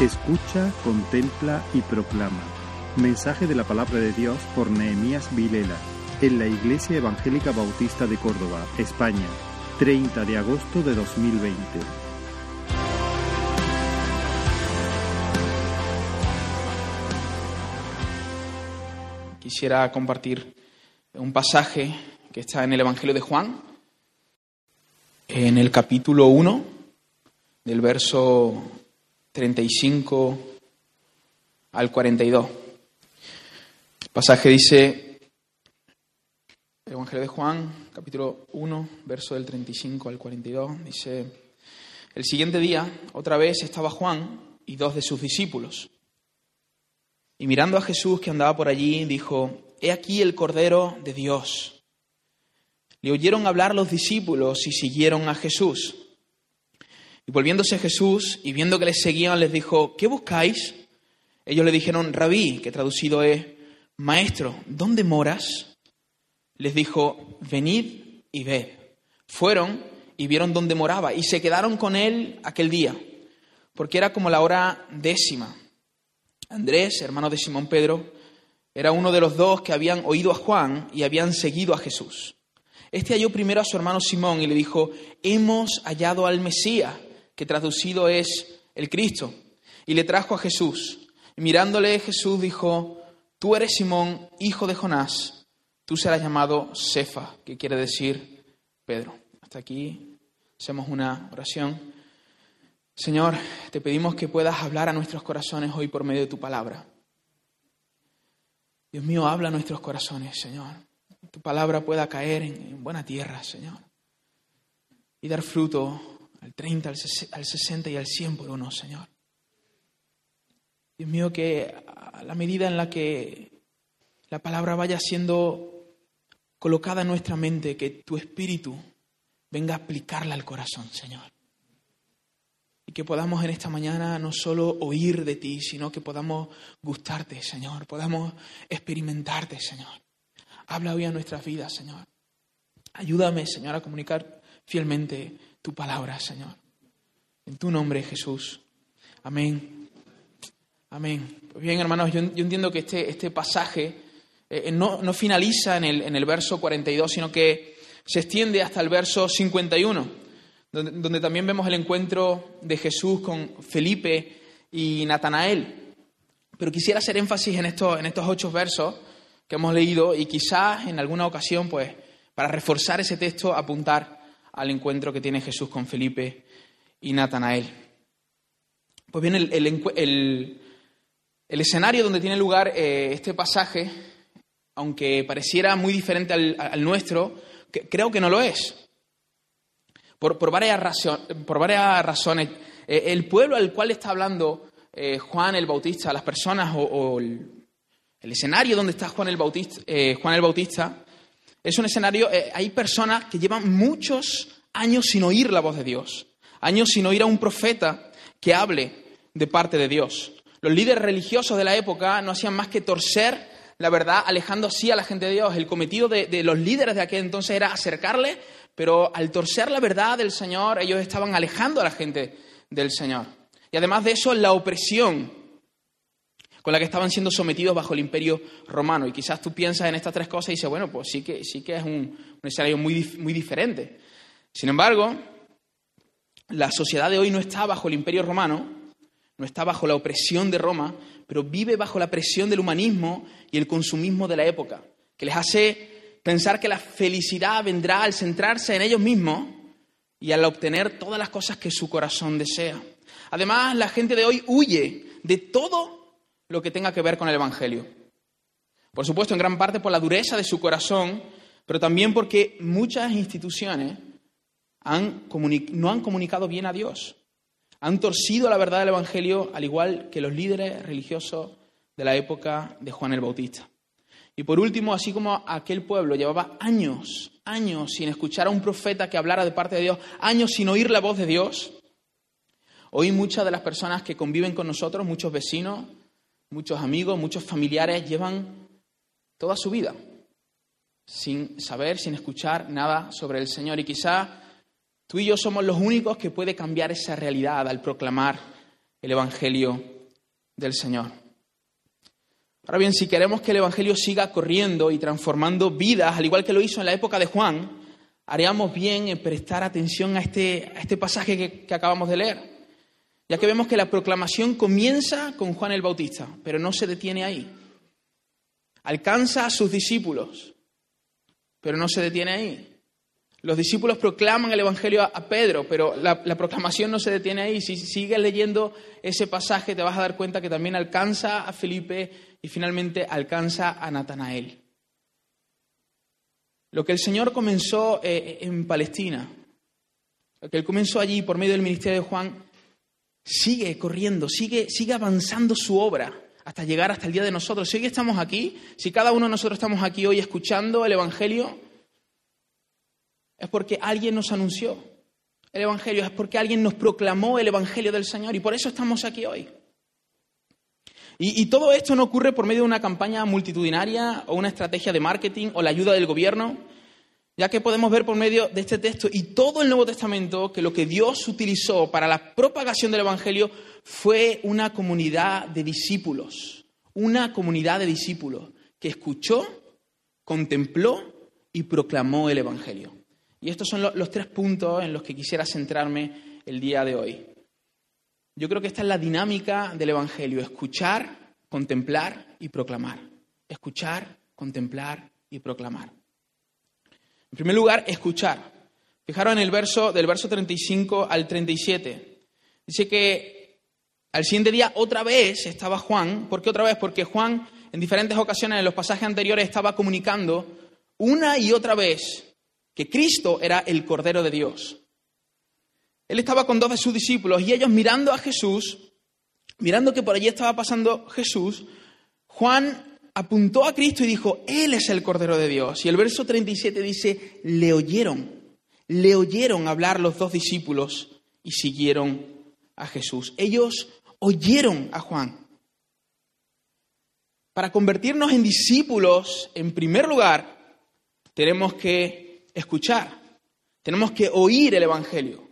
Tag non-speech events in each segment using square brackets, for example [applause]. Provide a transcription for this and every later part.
Escucha, contempla y proclama. Mensaje de la palabra de Dios por Nehemías Vilela, en la Iglesia Evangélica Bautista de Córdoba, España, 30 de agosto de 2020. Quisiera compartir un pasaje que está en el Evangelio de Juan, en el capítulo 1, del verso 35 al 42. El pasaje dice, el Evangelio de Juan, capítulo 1, verso del 35 al 42, dice, el siguiente día, otra vez estaba Juan y dos de sus discípulos. Y mirando a Jesús que andaba por allí, dijo, He aquí el Cordero de Dios. Le oyeron hablar los discípulos y siguieron a Jesús. Y volviéndose Jesús y viendo que les seguían, les dijo, ¿qué buscáis? Ellos le dijeron, rabí, que traducido es, maestro, ¿dónde moras? Les dijo, venid y ved. Fueron y vieron dónde moraba y se quedaron con él aquel día, porque era como la hora décima. Andrés, hermano de Simón Pedro, era uno de los dos que habían oído a Juan y habían seguido a Jesús. Este halló primero a su hermano Simón y le dijo, hemos hallado al Mesías que traducido es el Cristo, y le trajo a Jesús. Y mirándole Jesús dijo, tú eres Simón, hijo de Jonás, tú serás llamado Cefa, que quiere decir Pedro. Hasta aquí hacemos una oración. Señor, te pedimos que puedas hablar a nuestros corazones hoy por medio de tu palabra. Dios mío, habla a nuestros corazones, Señor. Tu palabra pueda caer en, buena tierra, Señor. Y dar fruto al 30, al 60 y al 100 por uno, Señor. Dios mío, que a la medida en la que la palabra vaya siendo colocada en nuestra mente, que tu espíritu venga a aplicarla al corazón, Señor. Y que podamos en esta mañana no solo oír de ti, sino que podamos gustarte, Señor, podamos experimentarte, Señor. Habla hoy a nuestras vidas, Señor. Ayúdame, Señor, a comunicar fielmente tu palabra, Señor. En tu nombre, Jesús. Amén. Amén. Pues bien, hermanos, yo, entiendo que este, este pasaje eh, no, no, finaliza en el, en el verso 42, sino que se extiende hasta el verso 51, donde, donde también vemos el encuentro de Jesús con Felipe y Natanael. Pero quisiera hacer énfasis en estos, en estos ocho versos que hemos leído y quizás en alguna ocasión, pues, para reforzar ese texto, apuntar al encuentro que tiene Jesús con Felipe y Natanael. Pues bien, el, escenario donde tiene lugar eh, este pasaje, aunque pareciera muy diferente al, nuestro, creo que no lo es. Por, varias, razones. Eh, el pueblo al cual está hablando eh, Juan el Bautista, las personas o, el, escenario donde está Juan el Bautista, Juan el Bautista es un escenario, eh, hay personas que llevan muchos años sin oír la voz de Dios, años sin oír a un profeta que hable de parte de Dios. Los líderes religiosos de la época no hacían más que torcer la verdad, alejando así a la gente de Dios. El cometido de, de los líderes de aquel entonces era acercarle, pero al torcer la verdad del Señor, ellos estaban alejando a la gente del Señor. Y además de eso, la opresión con la que estaban siendo sometidos bajo el imperio romano. Y quizás tú piensas en estas tres cosas y dices, bueno, pues sí que, sí que es un, escenario muy, muy diferente. Sin embargo, la sociedad de hoy no está bajo el imperio romano, no está bajo la opresión de Roma, pero vive bajo la presión del humanismo y el consumismo de la época, que les hace pensar que la felicidad vendrá al centrarse en ellos mismos y al obtener todas las cosas que su corazón desea. Además, la gente de hoy huye de todo lo que tenga que ver con el Evangelio. Por supuesto, en gran parte por la dureza de su corazón, pero también porque muchas instituciones no han comunicado bien a Dios. Han torcido la verdad del Evangelio al igual que los líderes religiosos de la época de Juan el Bautista. Y por último, así como aquel pueblo llevaba años, años sin escuchar a un profeta que hablara de parte de Dios, años sin oír la voz de Dios, hoy muchas de las personas que conviven con nosotros, muchos vecinos, muchos amigos, muchos familiares llevan toda su vida sin saber, sin escuchar nada sobre el Señor. Y quizá tú y yo somos los únicos que puede cambiar esa realidad al proclamar el Evangelio del Señor. Ahora bien, si queremos que el Evangelio siga corriendo y transformando vidas, al igual que lo hizo en la época de Juan, haríamos bien en prestar atención a este, a este pasaje que, que acabamos de leer, ya que vemos que la proclamación comienza con Juan el Bautista, pero no se detiene ahí. Alcanza a sus discípulos, pero no se detiene ahí. Los discípulos proclaman el Evangelio a, Pedro, pero la, proclamación no se detiene ahí. Si sigues leyendo ese pasaje te vas a dar cuenta que también alcanza a Felipe y finalmente alcanza a Natanael. Lo que el Señor comenzó eh, en Palestina, lo que Él comenzó allí por medio del ministerio de Juan, sigue corriendo, sigue, sigue avanzando su obra hasta llegar hasta el día de nosotros. Si hoy estamos aquí, si cada uno de nosotros estamos aquí hoy escuchando el Evangelio, es porque alguien nos anunció el Evangelio, es porque alguien nos proclamó el Evangelio del Señor y por eso estamos aquí hoy. Y, todo esto no ocurre por medio de una campaña multitudinaria o una estrategia de marketing o la ayuda del gobierno, ya que podemos ver por medio de este texto y todo el Nuevo Testamento que lo que Dios utilizó para la propagación del Evangelio fue una comunidad de discípulos, una comunidad de discípulos que escuchó, contempló y proclamó el Evangelio. Y estos son los tres puntos en los que quisiera centrarme el día de hoy. Yo creo que esta es la dinámica del Evangelio, escuchar, contemplar y proclamar. Escuchar, contemplar y proclamar. En primer lugar, escuchar. Fijaros en el verso del verso 35 al 37. Dice que al siguiente día otra vez estaba Juan. ¿Por qué otra vez? Porque Juan en diferentes ocasiones en los pasajes anteriores estaba comunicando una y otra vez que Cristo era el Cordero de Dios. Él estaba con dos de sus discípulos y ellos mirando a Jesús, mirando que por allí estaba pasando Jesús, Juan apuntó a Cristo y dijo, Él es el Cordero de Dios. Y el verso 37 dice, le oyeron, le oyeron hablar los dos discípulos y siguieron a Jesús. Ellos oyeron a Juan. Para convertirnos en discípulos, en primer lugar, tenemos que escuchar, tenemos que oír el Evangelio.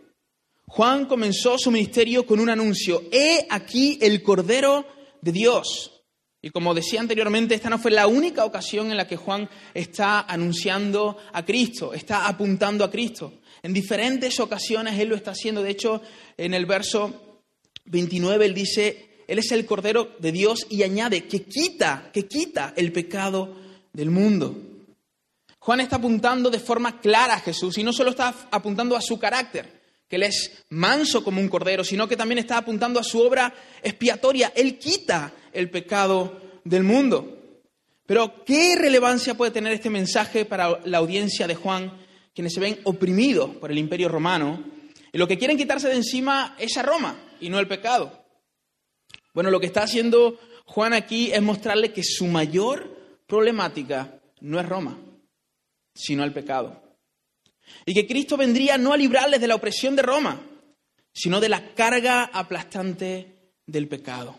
Juan comenzó su ministerio con un anuncio, he aquí el Cordero de Dios. Y como decía anteriormente, esta no fue la única ocasión en la que Juan está anunciando a Cristo, está apuntando a Cristo. En diferentes ocasiones él lo está haciendo. De hecho, en el verso 29 él dice, Él es el Cordero de Dios y añade que quita, que quita el pecado del mundo. Juan está apuntando de forma clara a Jesús y no solo está apuntando a su carácter, que Él es manso como un cordero, sino que también está apuntando a su obra expiatoria. Él quita el pecado del mundo. Pero, ¿qué relevancia puede tener este mensaje para la audiencia de Juan, quienes se ven oprimidos por el imperio romano? Y lo que quieren quitarse de encima es a Roma y no el pecado. Bueno, lo que está haciendo Juan aquí es mostrarle que su mayor problemática no es Roma sino al pecado. Y que Cristo vendría no a librarles de la opresión de Roma, sino de la carga aplastante del pecado,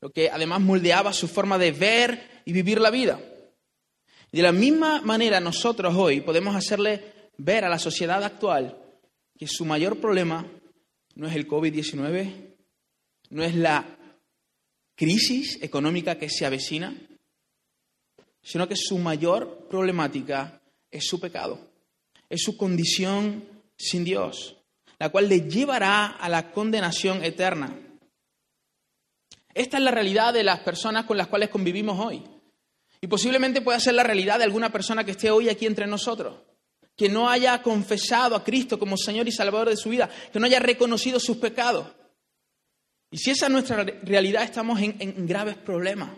lo que además moldeaba su forma de ver y vivir la vida. De la misma manera nosotros hoy podemos hacerle ver a la sociedad actual que su mayor problema no es el COVID-19, no es la crisis económica que se avecina, sino que su mayor problemática es su pecado, es su condición sin Dios, la cual le llevará a la condenación eterna. Esta es la realidad de las personas con las cuales convivimos hoy. Y posiblemente pueda ser la realidad de alguna persona que esté hoy aquí entre nosotros, que no haya confesado a Cristo como Señor y Salvador de su vida, que no haya reconocido sus pecados. Y si esa es nuestra realidad, estamos en, en graves problemas.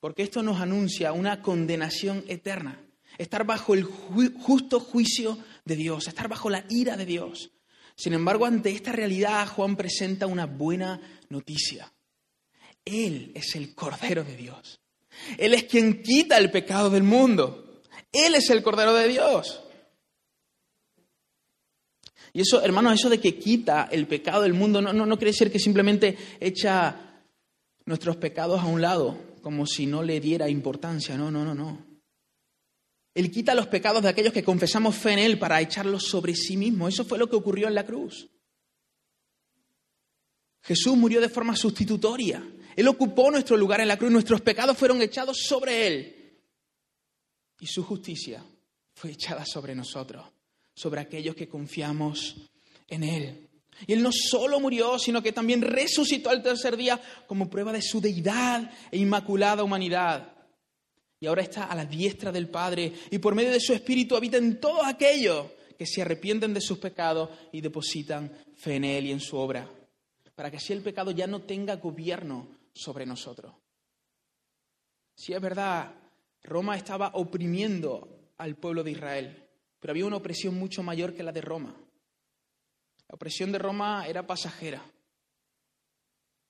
Porque esto nos anuncia una condenación eterna estar bajo el justo juicio de Dios, estar bajo la ira de Dios. Sin embargo, ante esta realidad, Juan presenta una buena noticia. Él es el Cordero de Dios. Él es quien quita el pecado del mundo. Él es el Cordero de Dios. Y eso, hermanos, eso de que quita el pecado del mundo no, no, no quiere decir que simplemente echa nuestros pecados a un lado, como si no le diera importancia. No, no, no, no. Él quita los pecados de aquellos que confesamos fe en Él para echarlos sobre sí mismo. Eso fue lo que ocurrió en la cruz. Jesús murió de forma sustitutoria. Él ocupó nuestro lugar en la cruz, nuestros pecados fueron echados sobre Él. Y su justicia fue echada sobre nosotros, sobre aquellos que confiamos en Él. Y Él no solo murió, sino que también resucitó al tercer día como prueba de su deidad e inmaculada humanidad. Y ahora está a la diestra del Padre y por medio de su Espíritu habita en todos aquellos que se arrepienten de sus pecados y depositan fe en Él y en su obra, para que así el pecado ya no tenga gobierno sobre nosotros. Si es verdad, Roma estaba oprimiendo al pueblo de Israel, pero había una opresión mucho mayor que la de Roma. La opresión de Roma era pasajera,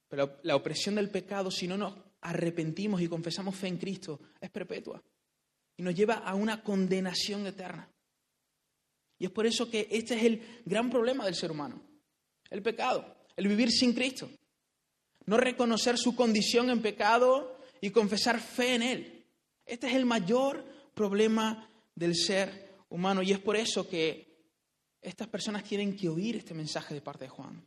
pero la opresión del pecado, si no nos arrepentimos y confesamos fe en Cristo, es perpetua y nos lleva a una condenación eterna. Y es por eso que este es el gran problema del ser humano, el pecado, el vivir sin Cristo, no reconocer su condición en pecado y confesar fe en Él. Este es el mayor problema del ser humano y es por eso que estas personas tienen que oír este mensaje de parte de Juan.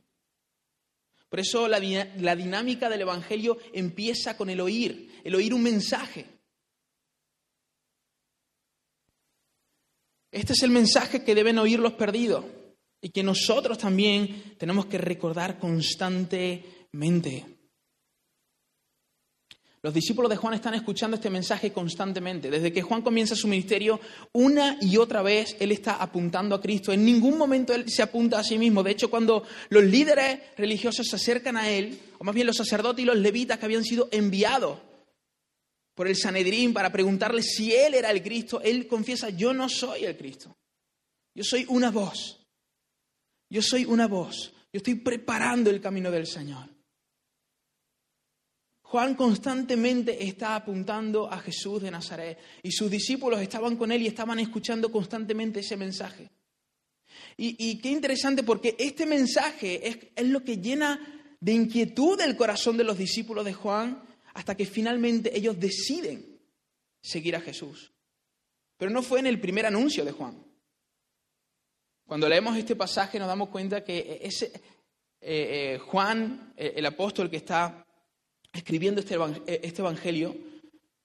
Por eso la, la dinámica del Evangelio empieza con el oír, el oír un mensaje. Este es el mensaje que deben oír los perdidos y que nosotros también tenemos que recordar constantemente. Los discípulos de Juan están escuchando este mensaje constantemente. Desde que Juan comienza su ministerio, una y otra vez él está apuntando a Cristo. En ningún momento él se apunta a sí mismo. De hecho, cuando los líderes religiosos se acercan a él, o más bien los sacerdotes y los levitas que habían sido enviados por el Sanedrín para preguntarle si él era el Cristo, él confiesa, yo no soy el Cristo. Yo soy una voz. Yo soy una voz. Yo estoy preparando el camino del Señor. Juan constantemente está apuntando a Jesús de Nazaret y sus discípulos estaban con él y estaban escuchando constantemente ese mensaje. Y, qué interesante porque este mensaje es, es lo que llena de inquietud el corazón de los discípulos de Juan hasta que finalmente ellos deciden seguir a Jesús. Pero no fue en el primer anuncio de Juan. Cuando leemos este pasaje nos damos cuenta que ese, eh, eh, Juan, eh, el apóstol que está escribiendo este, este evangelio,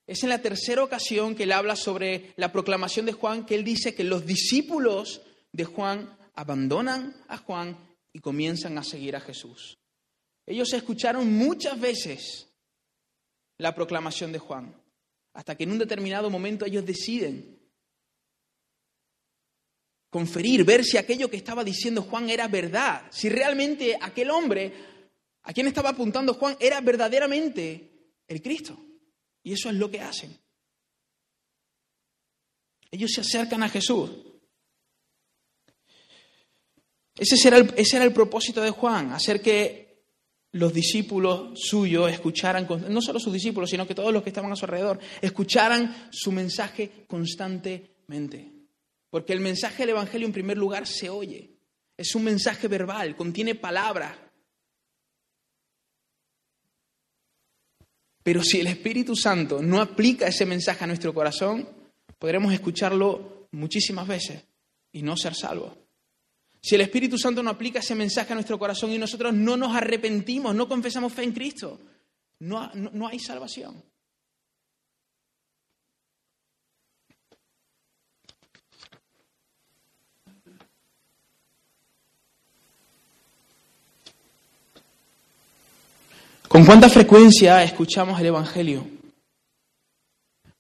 es en la tercera ocasión que él habla sobre la proclamación de Juan, que él dice que los discípulos de Juan abandonan a Juan y comienzan a seguir a Jesús. Ellos escucharon muchas veces la proclamación de Juan, hasta que en un determinado momento ellos deciden conferir, ver si aquello que estaba diciendo Juan era verdad, si realmente aquel hombre a quien estaba apuntando Juan era verdaderamente el Cristo. Y eso es lo que hacen. Ellos se acercan a Jesús. Ese era, el, ese era el propósito de Juan, hacer que los discípulos suyos escucharan, no solo sus discípulos, sino que todos los que estaban a su alrededor, escucharan su mensaje constantemente. Porque el mensaje del Evangelio en primer lugar se oye. Es un mensaje verbal, contiene palabras. Pero si el Espíritu Santo no aplica ese mensaje a nuestro corazón, podremos escucharlo muchísimas veces y no ser salvos. Si el Espíritu Santo no aplica ese mensaje a nuestro corazón y nosotros no nos arrepentimos, no confesamos fe en Cristo, no, no, hay salvación. ¿Con cuánta frecuencia escuchamos el Evangelio?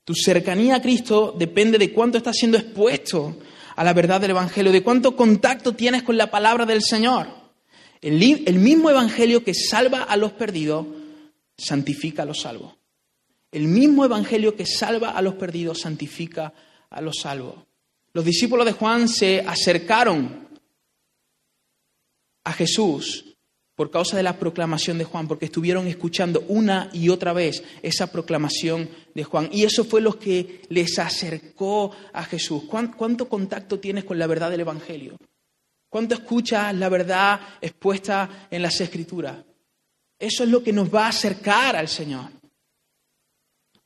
Tu cercanía a Cristo depende de cuánto estás siendo expuesto a la verdad del Evangelio, de cuánto contacto tienes con la palabra del Señor. El, el mismo Evangelio que salva a los perdidos, santifica a los salvos. El mismo Evangelio que salva a los perdidos, santifica a los salvos. Los discípulos de Juan se acercaron a Jesús por causa de la proclamación de Juan, porque estuvieron escuchando una y otra vez esa proclamación de Juan. Y eso fue lo que les acercó a Jesús. ¿Cuánto contacto tienes con la verdad del Evangelio? ¿Cuánto escuchas la verdad expuesta en las Escrituras? Eso es lo que nos va a acercar al Señor.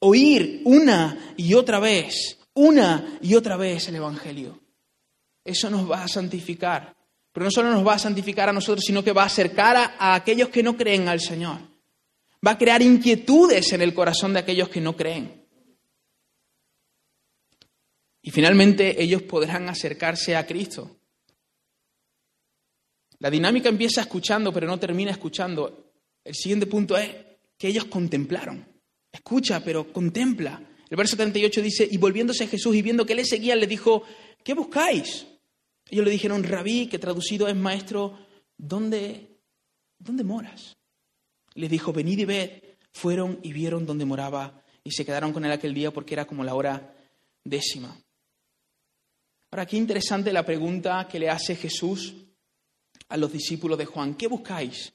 Oír una y otra vez, una y otra vez el Evangelio. Eso nos va a santificar. Pero no solo nos va a santificar a nosotros, sino que va a acercar a, a aquellos que no creen al Señor. Va a crear inquietudes en el corazón de aquellos que no creen. Y finalmente ellos podrán acercarse a Cristo. La dinámica empieza escuchando, pero no termina escuchando. El siguiente punto es que ellos contemplaron. Escucha, pero contempla. El verso 38 dice, y volviéndose Jesús y viendo que le seguían, le dijo, ¿qué buscáis? Ellos le dijeron, rabí, que traducido es maestro, ¿dónde, dónde moras? Les dijo, venid y ved. Fueron y vieron dónde moraba y se quedaron con él aquel día porque era como la hora décima. Ahora, qué interesante la pregunta que le hace Jesús a los discípulos de Juan. ¿Qué buscáis?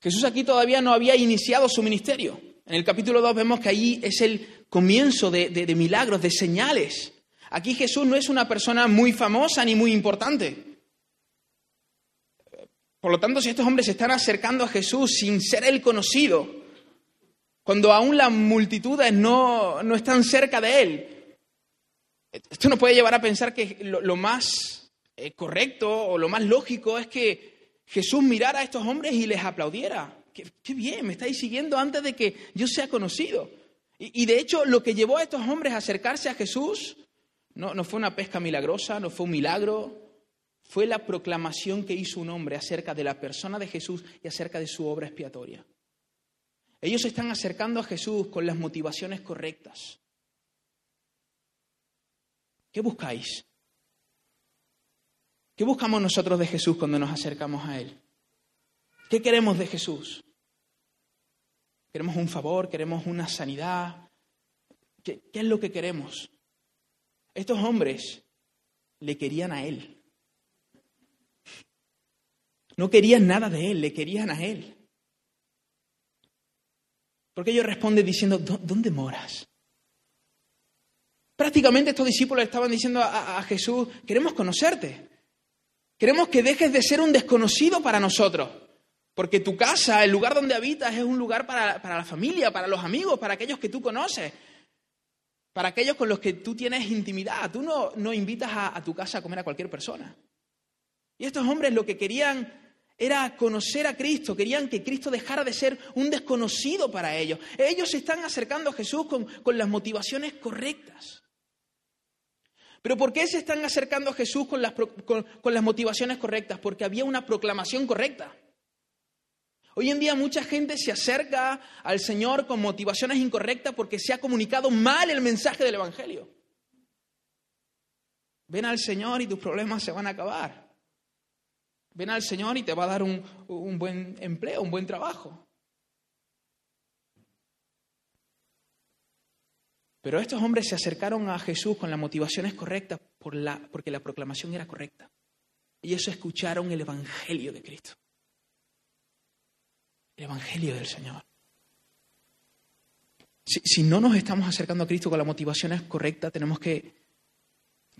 Jesús aquí todavía no había iniciado su ministerio. En el capítulo 2 vemos que ahí es el comienzo de, de, milagros, de señales. Aquí Jesús no es una persona muy famosa ni muy importante. Por lo tanto, si estos hombres se están acercando a Jesús sin ser él conocido, cuando aún las multitudes no, no están cerca de él, esto nos puede llevar a pensar que lo, más eh, correcto o lo más lógico es que Jesús mirara a estos hombres y les aplaudiera. Qué, bien, me estáis siguiendo antes de que yo sea conocido. Y, de hecho, lo que llevó a estos hombres a acercarse a Jesús no, no fue una pesca milagrosa, no fue un milagro, fue la proclamación que hizo un hombre acerca de la persona de Jesús y acerca de su obra expiatoria. Ellos se están acercando a Jesús con las motivaciones correctas. ¿Qué buscáis? ¿Qué buscamos nosotros de Jesús cuando nos acercamos a Él? ¿Qué queremos de Jesús? ¿Queremos un favor? ¿Queremos una sanidad? ¿Qué, es lo que queremos? Estos hombres le querían a Él. No querían nada de Él, le querían a Él. Porque ellos responden diciendo, ¿dónde moras? Prácticamente estos discípulos estaban diciendo a, Jesús, queremos conocerte. Queremos que dejes de ser un desconocido para nosotros. Porque tu casa, el lugar donde habitas, es un lugar para, la familia, para los amigos, para aquellos que tú conoces, para aquellos con los que tú tienes intimidad. Tú no, no invitas a, tu casa a comer a cualquier persona. Y estos hombres lo que querían era conocer a Cristo, querían que Cristo dejara de ser un desconocido para ellos. Ellos se están acercando a Jesús con, con las motivaciones correctas. Pero ¿por qué se están acercando a Jesús con las, con, las motivaciones correctas? Porque había una proclamación correcta. Hoy en día mucha gente se acerca al Señor con motivaciones incorrectas porque se ha comunicado mal el mensaje del Evangelio. Ven al Señor y tus problemas se van a acabar. Ven al Señor y te va a dar un, un buen empleo, un buen trabajo. Pero estos hombres se acercaron a Jesús con las motivaciones correctas porque la proclamación era correcta. Y eso escucharon el Evangelio de Cristo. El Evangelio del Señor. Si, no nos estamos acercando a Cristo con las motivaciones correctas, tenemos que,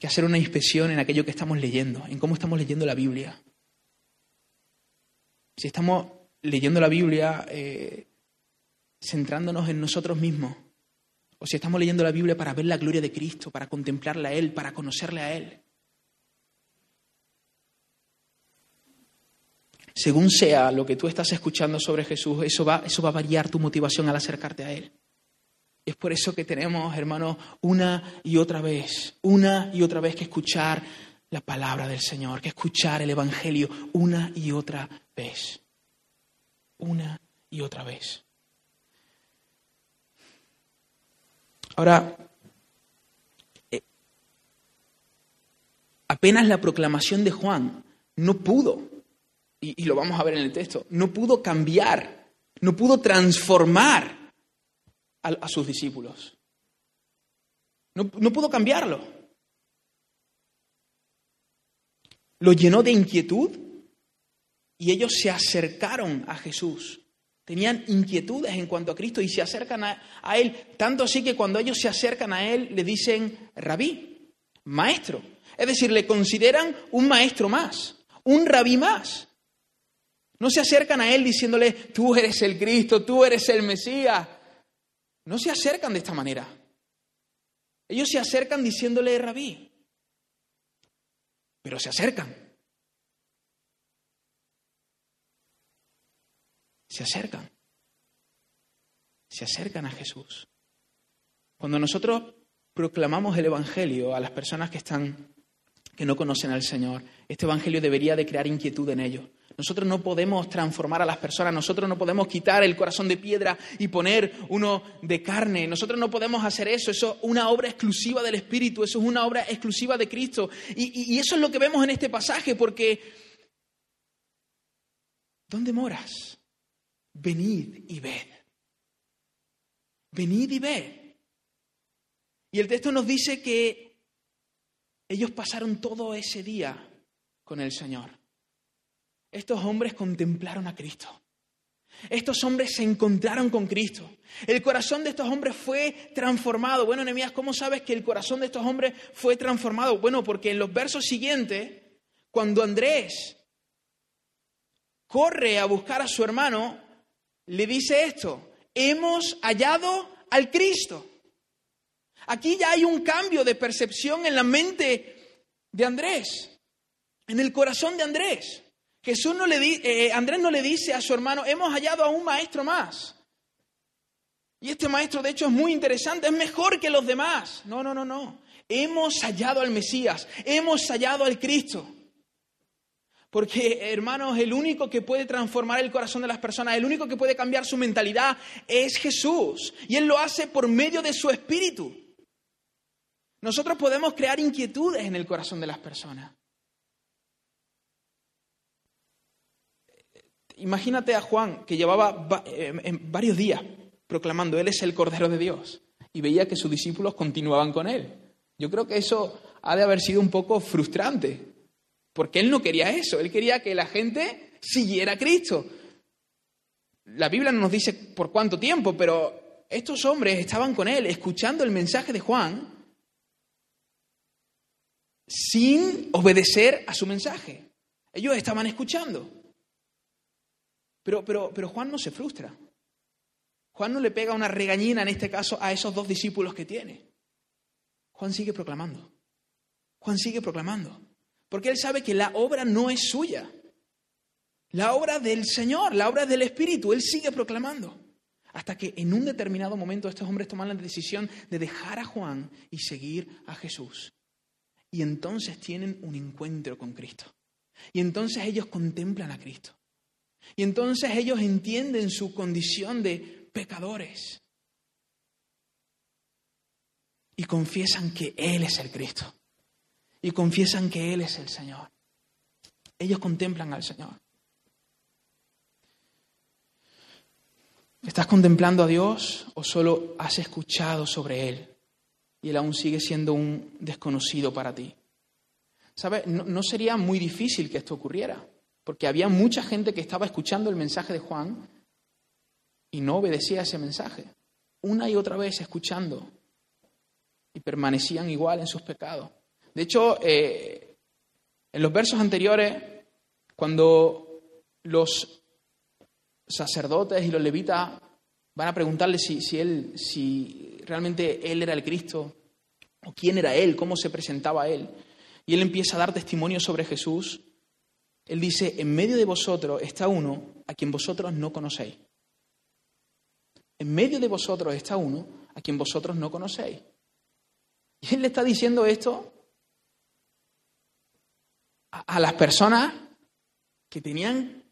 hacer una inspección en aquello que estamos leyendo, en cómo estamos leyendo la Biblia. Si estamos leyendo la Biblia eh, centrándonos en nosotros mismos, o si estamos leyendo la Biblia para ver la gloria de Cristo, para contemplarle a Él, para conocerle a Él. Según sea lo que tú estás escuchando sobre Jesús, eso va, eso va a variar tu motivación al acercarte a Él. Es por eso que tenemos, hermanos, una y otra vez, una y otra vez que escuchar la palabra del Señor, que escuchar el Evangelio una y otra vez. Una y otra vez. Ahora, eh, apenas la proclamación de Juan no pudo, y, lo vamos a ver en el texto, no pudo cambiar, no pudo transformar a, sus discípulos. No, no pudo cambiarlo. Lo llenó de inquietud y ellos se acercaron a Jesús Tenían inquietudes en cuanto a Cristo y se acercan a, Él. Tanto así que cuando ellos se acercan a Él le dicen rabí, maestro. Es decir, le consideran un maestro más, un rabí más. No se acercan a Él diciéndole, tú eres el Cristo, tú eres el Mesías. No se acercan de esta manera. Ellos se acercan diciéndole, rabí. Pero se acercan. Se acercan. Se acercan a Jesús. Cuando nosotros proclamamos el Evangelio a las personas que están que no conocen al Señor, este Evangelio debería de crear inquietud en ellos. Nosotros no podemos transformar a las personas, nosotros no podemos quitar el corazón de piedra y poner uno de carne, nosotros no podemos hacer eso, eso es una obra exclusiva del Espíritu, eso es una obra exclusiva de Cristo. Y, y eso es lo que vemos en este pasaje, porque ¿dónde moras? Venid y ved. Venid y ved. Y el texto nos dice que ellos pasaron todo ese día con el Señor. Estos hombres contemplaron a Cristo. Estos hombres se encontraron con Cristo. El corazón de estos hombres fue transformado. Bueno, Nehemías, ¿cómo sabes que el corazón de estos hombres fue transformado? Bueno, porque en los versos siguientes, cuando Andrés corre a buscar a su hermano, le dice esto, hemos hallado al Cristo. Aquí ya hay un cambio de percepción en la mente de Andrés, en el corazón de Andrés. Jesús no le eh, Andrés no le dice a su hermano, hemos hallado a un maestro más. Y este maestro, de hecho, es muy interesante, es mejor que los demás. No, no, no, no. Hemos hallado al Mesías, hemos hallado al Cristo. Porque, hermanos, el único que puede transformar el corazón de las personas, el único que puede cambiar su mentalidad es Jesús. Y Él lo hace por medio de su espíritu. Nosotros podemos crear inquietudes en el corazón de las personas. Imagínate a Juan que llevaba eh, varios días proclamando, Él es el Cordero de Dios, y veía que sus discípulos continuaban con Él. Yo creo que eso ha de haber sido un poco frustrante, porque Él no quería eso, Él quería que la gente siguiera a Cristo. La Biblia no nos dice por cuánto tiempo, pero estos hombres estaban con Él, escuchando el mensaje de Juan, sin obedecer a su mensaje. Ellos estaban escuchando. Pero, pero, pero Juan no se frustra. Juan no le pega una regañina, en este caso, a esos dos discípulos que tiene. Juan sigue proclamando. Juan sigue proclamando. Porque él sabe que la obra no es suya. La obra del Señor, la obra del Espíritu. Él sigue proclamando. Hasta que en un determinado momento estos hombres toman la decisión de dejar a Juan y seguir a Jesús. Y entonces tienen un encuentro con Cristo. Y entonces ellos contemplan a Cristo. Y entonces ellos entienden su condición de pecadores. Y confiesan que Él es el Cristo. Y confiesan que Él es el Señor. Ellos contemplan al Señor. ¿Estás contemplando a Dios o solo has escuchado sobre Él y Él aún sigue siendo un desconocido para ti? ¿Sabes? No, sería muy difícil que esto ocurriera porque había mucha gente que estaba escuchando el mensaje de Juan y no obedecía a ese mensaje. Una y otra vez escuchando y permanecían igual en sus pecados. De hecho, eh, en los versos anteriores, cuando los sacerdotes y los levitas van a preguntarle si, si, él, si realmente él era el Cristo, o quién era él, cómo se presentaba él, y él empieza a dar testimonio sobre Jesús, él dice, en medio de vosotros está uno a quien vosotros no conocéis. En medio de vosotros está uno a quien vosotros no conocéis. Y él le está diciendo esto a, las personas que tenían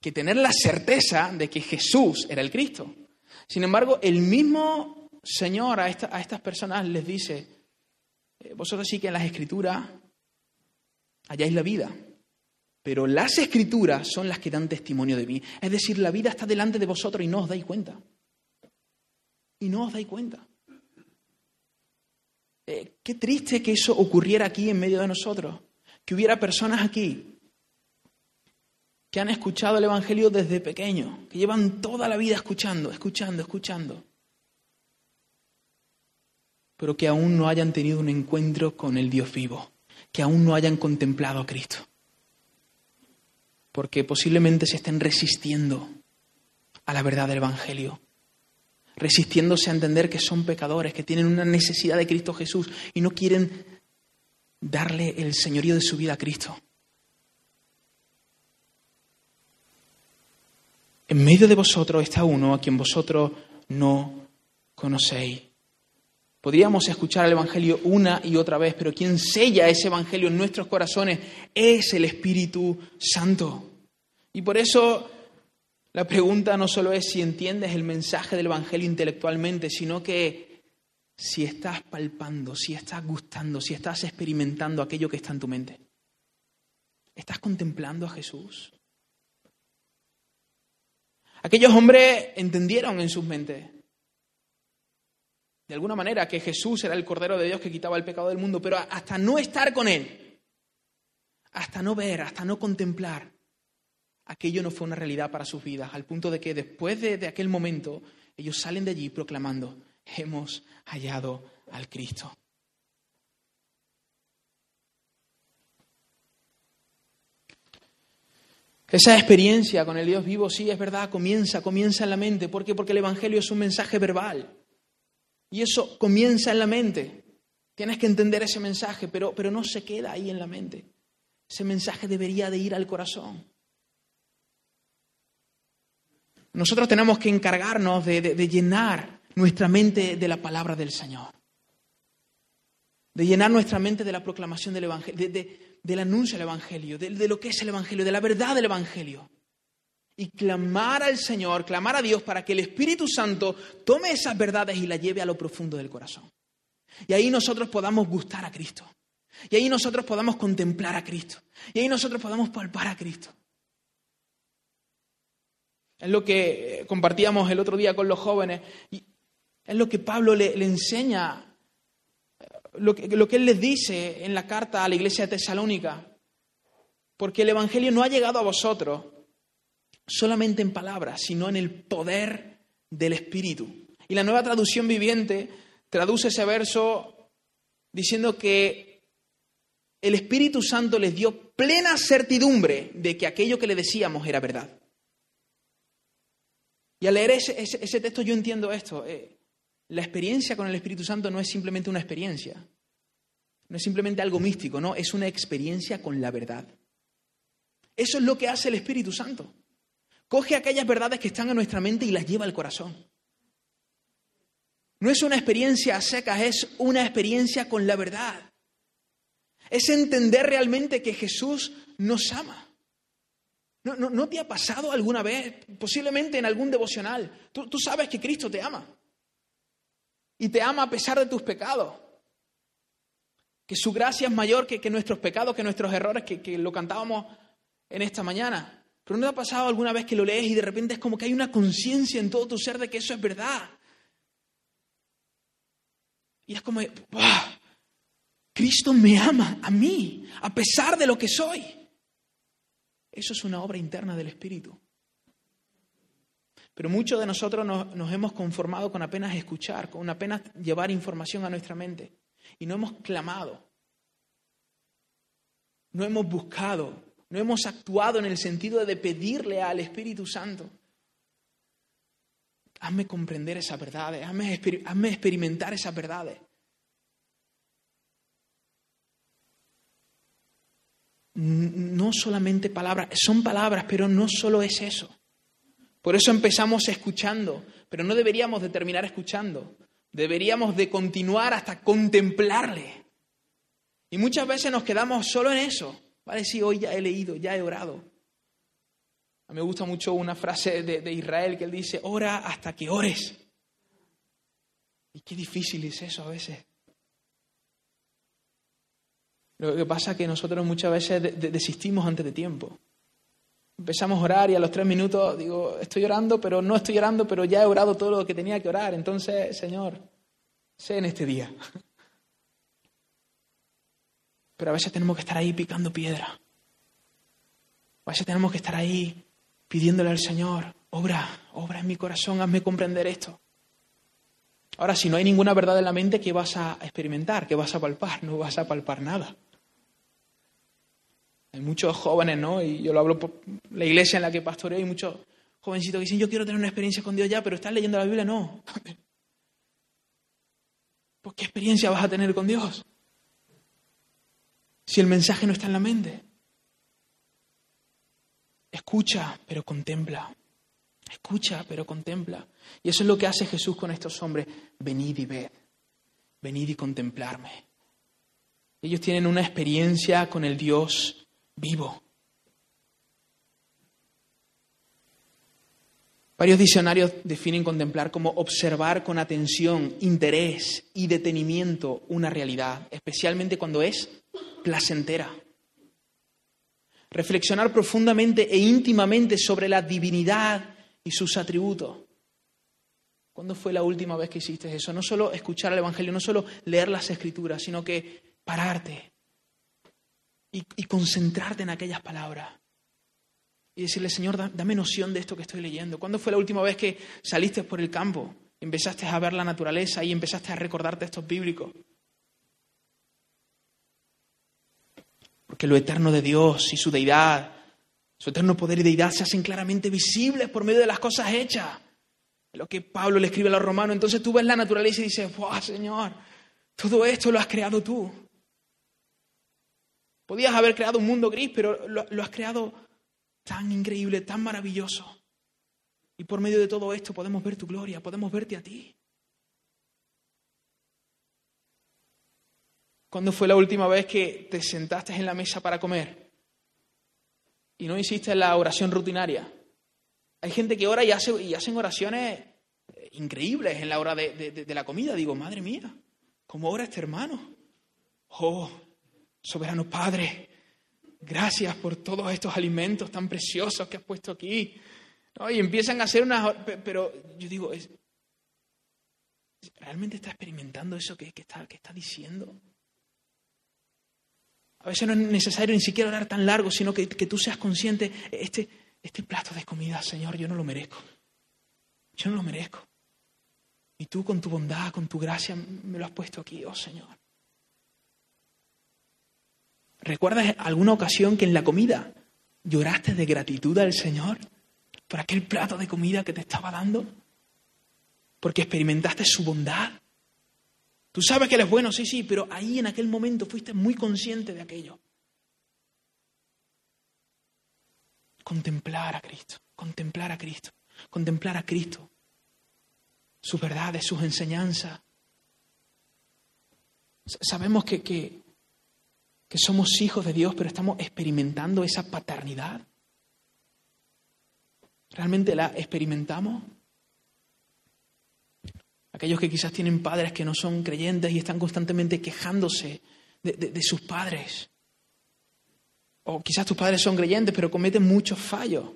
que tener la certeza de que Jesús era el Cristo. Sin embargo, el mismo Señor a, estas personas les dice, eh, vosotros sí que en las escrituras halláis la vida, pero las escrituras son las que dan testimonio de mí. Es decir, la vida está delante de vosotros y no os dais cuenta. Y no os dais cuenta. Eh, qué triste que eso ocurriera aquí en medio de nosotros. Que hubiera personas aquí que han escuchado el Evangelio desde pequeño, que llevan toda la vida escuchando, escuchando, escuchando, pero que aún no hayan tenido un encuentro con el Dios vivo, que aún no hayan contemplado a Cristo porque posiblemente se estén resistiendo a la verdad del Evangelio, resistiéndose a entender que son pecadores, que tienen una necesidad de Cristo Jesús y no quieren darle el señorío de su vida a Cristo. En medio de vosotros está uno a quien vosotros no conocéis. Podríamos escuchar el Evangelio una y otra vez, pero quien sella ese Evangelio en nuestros corazones es el Espíritu Santo. Y por eso la pregunta no solo es si entiendes el mensaje del Evangelio intelectualmente, sino que si estás palpando, si estás gustando, si estás experimentando aquello que está en tu mente. ¿Estás contemplando a Jesús? Aquellos hombres entendieron en sus mentes, de alguna manera, que Jesús era el Cordero de Dios que quitaba el pecado del mundo, pero hasta no estar con Él, hasta no ver, hasta no contemplar, aquello no fue una realidad para sus vidas, al punto de que después de, aquel momento ellos salen de allí proclamando, hemos hallado al Cristo. Esa experiencia con el Dios vivo, sí, es verdad, comienza, comienza en la mente. ¿Por qué? Porque el Evangelio es un mensaje verbal. Y eso comienza en la mente. Tienes que entender ese mensaje, pero, pero no se queda ahí en la mente. Ese mensaje debería de ir al corazón. Nosotros tenemos que encargarnos de, llenar nuestra mente de la palabra del Señor. De llenar nuestra mente de la proclamación del Evangelio, del anuncio del Evangelio, de, lo que es el Evangelio, de la verdad del Evangelio. Y clamar al Señor, clamar a Dios para que el Espíritu Santo tome esas verdades y las lleve a lo profundo del corazón. Y ahí nosotros podamos gustar a Cristo. Y ahí nosotros podamos contemplar a Cristo. Y ahí nosotros podamos palpar a Cristo. Es lo que compartíamos el otro día con los jóvenes. Y es lo que Pablo le, enseña, lo que, lo que él les dice en la carta a la iglesia de Tesalónica. Porque el Evangelio no ha llegado a vosotros solamente en palabras, sino en el poder del Espíritu. Y la nueva traducción viviente traduce ese verso diciendo que el Espíritu Santo les dio plena certidumbre de que aquello que le decíamos era verdad. Y al leer ese, texto yo entiendo esto. Eh, la experiencia con el Espíritu Santo no es simplemente una experiencia, no es simplemente algo místico, no, es una experiencia con la verdad. Eso es lo que hace el Espíritu Santo. Coge aquellas verdades que están en nuestra mente y las lleva al corazón. No es una experiencia a secas, es una experiencia con la verdad. Es entender realmente que Jesús nos ama. ¿No, te ha pasado alguna vez, posiblemente en algún devocional? Tú, sabes que Cristo te ama. Y te ama a pesar de tus pecados. Que su gracia es mayor que, nuestros pecados, que nuestros errores, que, que lo cantábamos en esta mañana. Pero ¿no te ha pasado alguna vez que lo lees y de repente es como que hay una conciencia en todo tu ser de que eso es verdad? Y es como, Cristo me ama a mí, a pesar de lo que soy. Eso es una obra interna del Espíritu. Pero muchos de nosotros nos, hemos conformado con apenas escuchar, con apenas llevar información a nuestra mente. Y no hemos clamado, no hemos buscado, no hemos actuado en el sentido de pedirle al Espíritu Santo. Hazme comprender esas verdades, hazme, experimentar esas verdades. no solamente palabras, son palabras, pero no solo es eso. Por eso empezamos escuchando, pero no deberíamos de terminar escuchando, deberíamos de continuar hasta contemplarle. Y muchas veces nos quedamos solo en eso. Vale, sí, hoy ya he leído, ya he orado. A mí me gusta mucho una frase de, de Israel que él dice, ora hasta que ores. Y qué difícil es eso a veces. Lo que pasa es que nosotros muchas veces desistimos antes de tiempo. Empezamos a orar y a los tres minutos digo, estoy orando, pero no estoy orando, pero ya he orado todo lo que tenía que orar. Entonces, Señor, sé en este día. Pero a veces tenemos que estar ahí picando piedra. A veces tenemos que estar ahí pidiéndole al Señor, obra, obra en mi corazón, hazme comprender esto. Ahora, si no hay ninguna verdad en la mente, ¿qué vas a experimentar? ¿Qué vas a palpar? No vas a palpar nada. Hay muchos jóvenes, ¿no? Y yo lo hablo por la iglesia en la que pastoreo, y muchos jovencitos que dicen, yo quiero tener una experiencia con Dios ya, pero ¿estás leyendo la Biblia? No. [laughs] ¿Pues qué experiencia vas a tener con Dios? Si el mensaje no está en la mente. Escucha, pero contempla. Escucha, pero contempla. Y eso es lo que hace Jesús con estos hombres. Venid y ved. Venid y contemplarme. Ellos tienen una experiencia con el Dios vivo. Varios diccionarios definen contemplar como observar con atención, interés y detenimiento una realidad, especialmente cuando es placentera. Reflexionar profundamente e íntimamente sobre la divinidad y sus atributos. ¿Cuándo fue la última vez que hiciste eso? No solo escuchar el Evangelio, no solo leer las Escrituras, sino que pararte y, concentrarte en aquellas palabras y decirle, Señor, dame noción de esto que estoy leyendo. ¿Cuándo fue la última vez que saliste por el campo, empezaste a ver la naturaleza y empezaste a recordarte estos bíblicos? Porque lo eterno de Dios y su deidad, su eterno poder y deidad se hacen claramente visibles por medio de las cosas hechas. Lo que Pablo le escribe a los romanos. Entonces tú ves la naturaleza y dices, ¡Wow, Señor! Todo esto lo has creado tú. Podías haber creado un mundo gris, pero lo, lo has creado tan increíble, tan maravilloso. Y por medio de todo esto podemos ver tu gloria, podemos verte a ti. ¿Cuándo fue la última vez que te sentaste en la mesa para comer y no hiciste la oración rutinaria? Hay gente que ora y, hace, y hacen oraciones increíbles en la hora de, la comida. Digo, madre mía, ¿cómo ora este hermano? Oh, soberano Padre, gracias por todos estos alimentos tan preciosos que has puesto aquí. Y empiezan a hacer unas... Pero yo digo, ¿realmente está experimentando eso que, está, que está diciendo? A veces no es necesario ni siquiera orar tan largo, sino que, que, tú seas consciente, este, este plato de comida, Señor, yo no lo merezco. Yo no lo merezco. Y tú con tu bondad, con tu gracia, me lo has puesto aquí, oh Señor. ¿Recuerdas alguna ocasión que en la comida lloraste de gratitud al Señor por aquel plato de comida que te estaba dando? Porque experimentaste su bondad. Tú sabes que Él es bueno, sí, sí, pero ahí en aquel momento fuiste muy consciente de aquello. Contemplar a Cristo, contemplar a Cristo, contemplar a Cristo, sus verdades, sus enseñanzas. Sabemos que, que que somos hijos de Dios, pero estamos experimentando esa paternidad. ¿Realmente la experimentamos? Aquellos que quizás tienen padres que no son creyentes y están constantemente quejándose de, sus padres. O quizás tus padres son creyentes, pero cometen muchos fallos.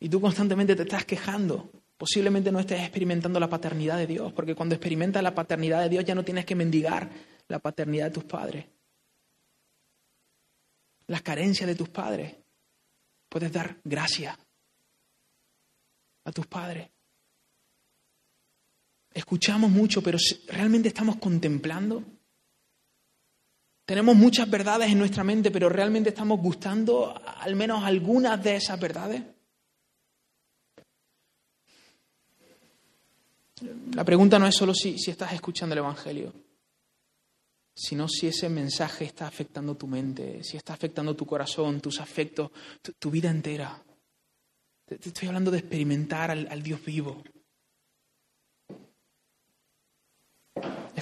Y tú constantemente te estás quejando. Posiblemente no estés experimentando la paternidad de Dios, porque cuando experimentas la paternidad de Dios ya no tienes que mendigar la paternidad de tus padres las carencias de tus padres. Puedes dar gracia a tus padres. Escuchamos mucho, pero ¿realmente estamos contemplando? Tenemos muchas verdades en nuestra mente, pero ¿realmente estamos gustando al menos algunas de esas verdades? La pregunta no es solo si, si estás escuchando el Evangelio sino si ese mensaje está afectando tu mente, si está afectando tu corazón, tus afectos, tu, vida entera. Te, estoy hablando de experimentar al, al Dios vivo.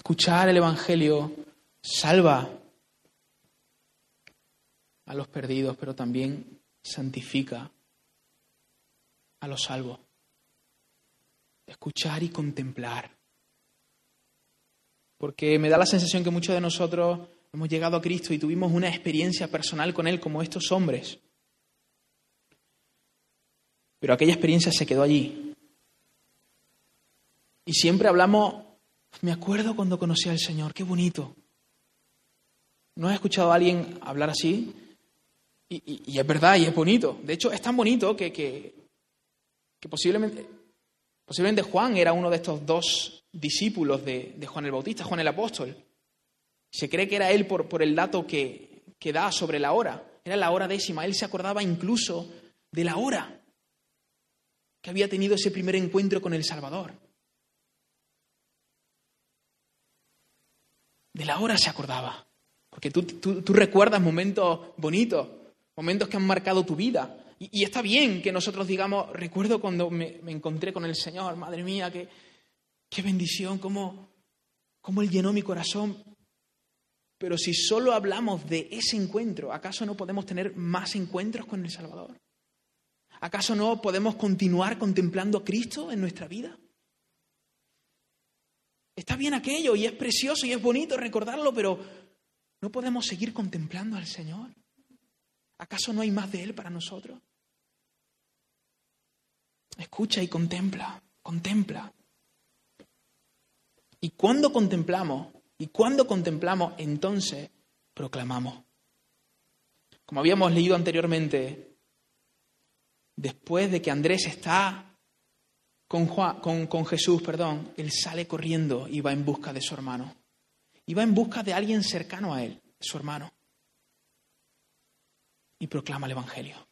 Escuchar el Evangelio salva a los perdidos, pero también santifica a los salvos. Escuchar y contemplar porque me da la sensación que muchos de nosotros hemos llegado a Cristo y tuvimos una experiencia personal con Él como estos hombres. Pero aquella experiencia se quedó allí. Y siempre hablamos, me acuerdo cuando conocí al Señor, qué bonito. ¿No has escuchado a alguien hablar así? Y, es verdad, y es bonito. De hecho, es tan bonito que, que, que posiblemente, posiblemente Juan era uno de estos dos discípulos de, Juan el Bautista, Juan el Apóstol. Se cree que era él por, por el dato que, que da sobre la hora. Era la hora décima. Él se acordaba incluso de la hora que había tenido ese primer encuentro con el Salvador. De la hora se acordaba. Porque tú, tú, tú recuerdas momentos bonitos, momentos que han marcado tu vida, Y, está bien que nosotros digamos, recuerdo cuando me, encontré con el Señor, madre mía, qué, qué bendición, cómo, cómo Él llenó mi corazón. Pero si solo hablamos de ese encuentro, ¿acaso no podemos tener más encuentros con el Salvador? ¿Acaso no podemos continuar contemplando a Cristo en nuestra vida? Está bien aquello y es precioso y es bonito recordarlo, pero ¿no podemos seguir contemplando al Señor? ¿Acaso no hay más de Él para nosotros? Escucha y contempla, contempla. Y cuando contemplamos, y cuando contemplamos, entonces proclamamos. Como habíamos leído anteriormente, después de que Andrés está con, con, Jesús, perdón, él sale corriendo y va en busca de su hermano. Y va en busca de alguien cercano a él, su hermano. Y proclama el Evangelio.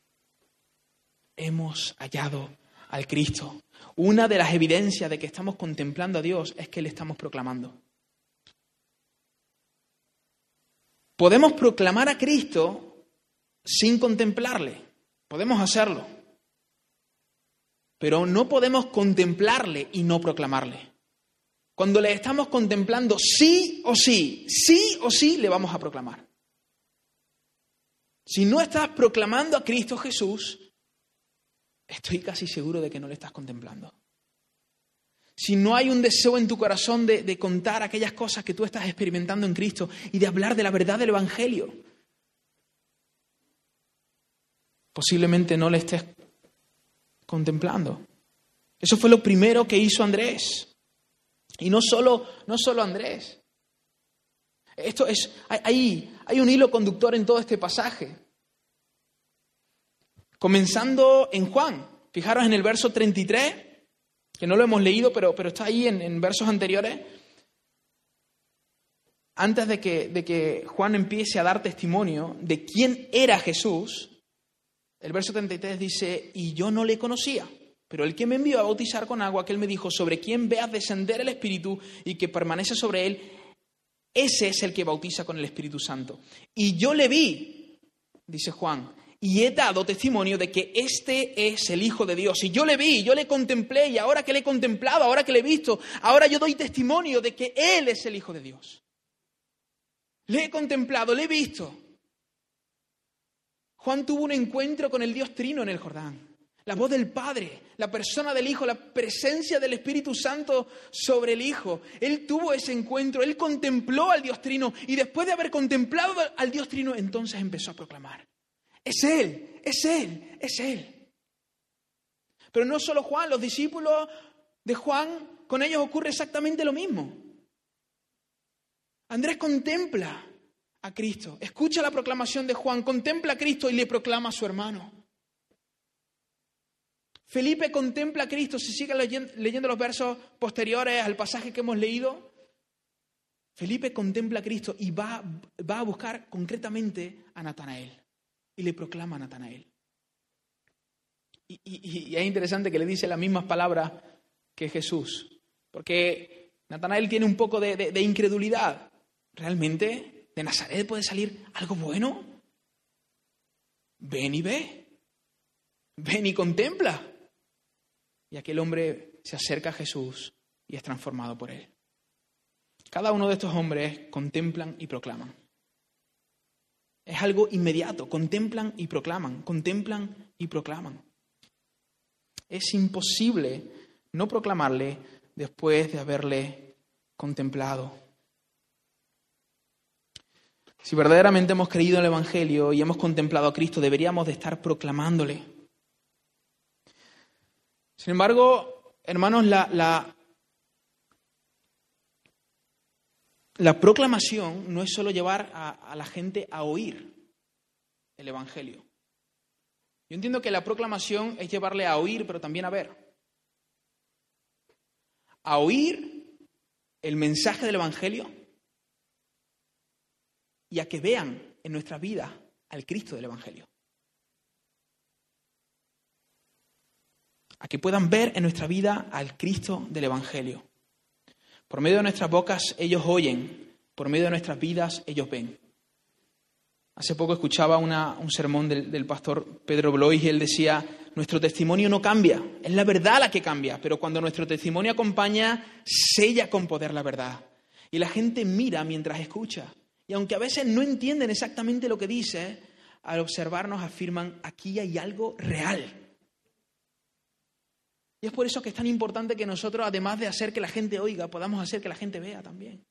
Hemos hallado al Cristo. Una de las evidencias de que estamos contemplando a Dios es que le estamos proclamando. Podemos proclamar a Cristo sin contemplarle. Podemos hacerlo. Pero no podemos contemplarle y no proclamarle. Cuando le estamos contemplando, sí o sí, sí o sí, le vamos a proclamar. Si no estás proclamando a Cristo Jesús, estoy casi seguro de que no le estás contemplando si no hay un deseo en tu corazón de, contar aquellas cosas que tú estás experimentando en Cristo y de hablar de la verdad del Evangelio, posiblemente no le estés contemplando. Eso fue lo primero que hizo Andrés. Y no solo, no solo Andrés. Esto es, hay, hay un hilo conductor en todo este pasaje. Comenzando en Juan. Fijaros en el verso 33 que no lo hemos leído, pero, pero está ahí en, versos anteriores, antes de que, de que Juan empiece a dar testimonio de quién era Jesús, el verso 33 dice, y yo no le conocía, pero el que me envió a bautizar con agua, que él me dijo, sobre quién veas descender el Espíritu y que permanece sobre él, ese es el que bautiza con el Espíritu Santo. Y yo le vi, dice Juan, y he dado testimonio de que este es el Hijo de Dios. Y yo le vi, yo le contemplé, y ahora que le he contemplado, ahora que le he visto, ahora yo doy testimonio de que Él es el Hijo de Dios. Le he contemplado, le he visto. Juan tuvo un encuentro con el Dios Trino en el Jordán. La voz del Padre, la persona del Hijo, la presencia del Espíritu Santo sobre el Hijo. Él tuvo ese encuentro, él contempló al Dios Trino y después de haber contemplado al Dios Trino, entonces empezó a proclamar. Es Él, es Él, es Él. Pero no solo Juan, los discípulos de Juan, con ellos ocurre exactamente lo mismo. Andrés contempla a Cristo, escucha la proclamación de Juan, contempla a Cristo y le proclama a su hermano. Felipe contempla a Cristo, si sigue leyendo, los versos posteriores al pasaje que hemos leído, Felipe contempla a Cristo y va, va a buscar concretamente a Natanael y le proclama a Natanael. Y, es interesante que le dice las mismas palabras que Jesús, porque Natanael tiene un poco de, de incredulidad. ¿Realmente de Nazaret puede salir algo bueno? Ven y ve, ven y contempla. Y aquel hombre se acerca a Jesús y es transformado por él. Cada uno de estos hombres contemplan y proclaman. Es algo inmediato. Contemplan y proclaman, contemplan y proclaman. Es imposible no proclamarle después de haberle contemplado. Si verdaderamente hemos creído en el Evangelio y hemos contemplado a Cristo, deberíamos de estar proclamándole. Sin embargo, hermanos, la, la, La proclamación no es solo llevar a, la gente a oír el Evangelio. Yo entiendo que la proclamación es llevarle a oír, pero también a ver. A oír el mensaje del Evangelio y a que vean en nuestra vida al Cristo del Evangelio. A que puedan ver en nuestra vida al Cristo del Evangelio. Por medio de nuestras bocas ellos oyen, por medio de nuestras vidas ellos ven. Hace poco escuchaba un sermón del, del, pastor Pedro Blois y él decía, nuestro testimonio no cambia, es la verdad la que cambia, pero cuando nuestro testimonio acompaña, sella con poder la verdad. Y la gente mira mientras escucha. Y aunque a veces no entienden exactamente lo que dice, al observarnos afirman, aquí hay algo real. Y es por eso que es tan importante que nosotros, además de hacer que la gente oiga, podamos hacer que la gente vea también.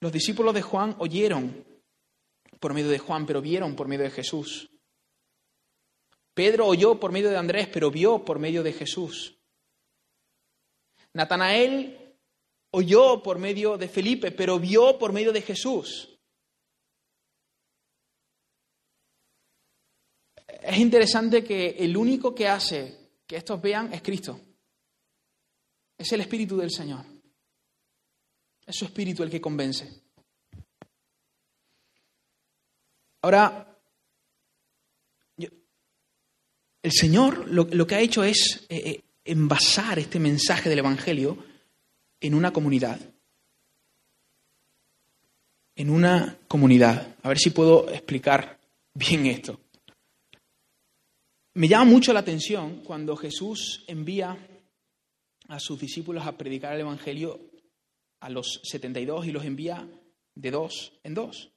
Los discípulos de Juan oyeron por medio de Juan, pero vieron por medio de Jesús. Pedro oyó por medio de Andrés, pero vio por medio de Jesús. Natanael oyó por medio de Felipe, pero vio por medio de Jesús. Es interesante que el único que hace que estos vean es Cristo. Es el Espíritu del Señor. Es su Espíritu el que convence. Ahora, el Señor lo, que ha hecho es eh, eh, envasar este mensaje del Evangelio en una comunidad. En una comunidad. A ver si puedo explicar bien esto. Me llama mucho la atención cuando Jesús envía a sus discípulos a predicar el Evangelio a los 72 y los envía de dos en dos.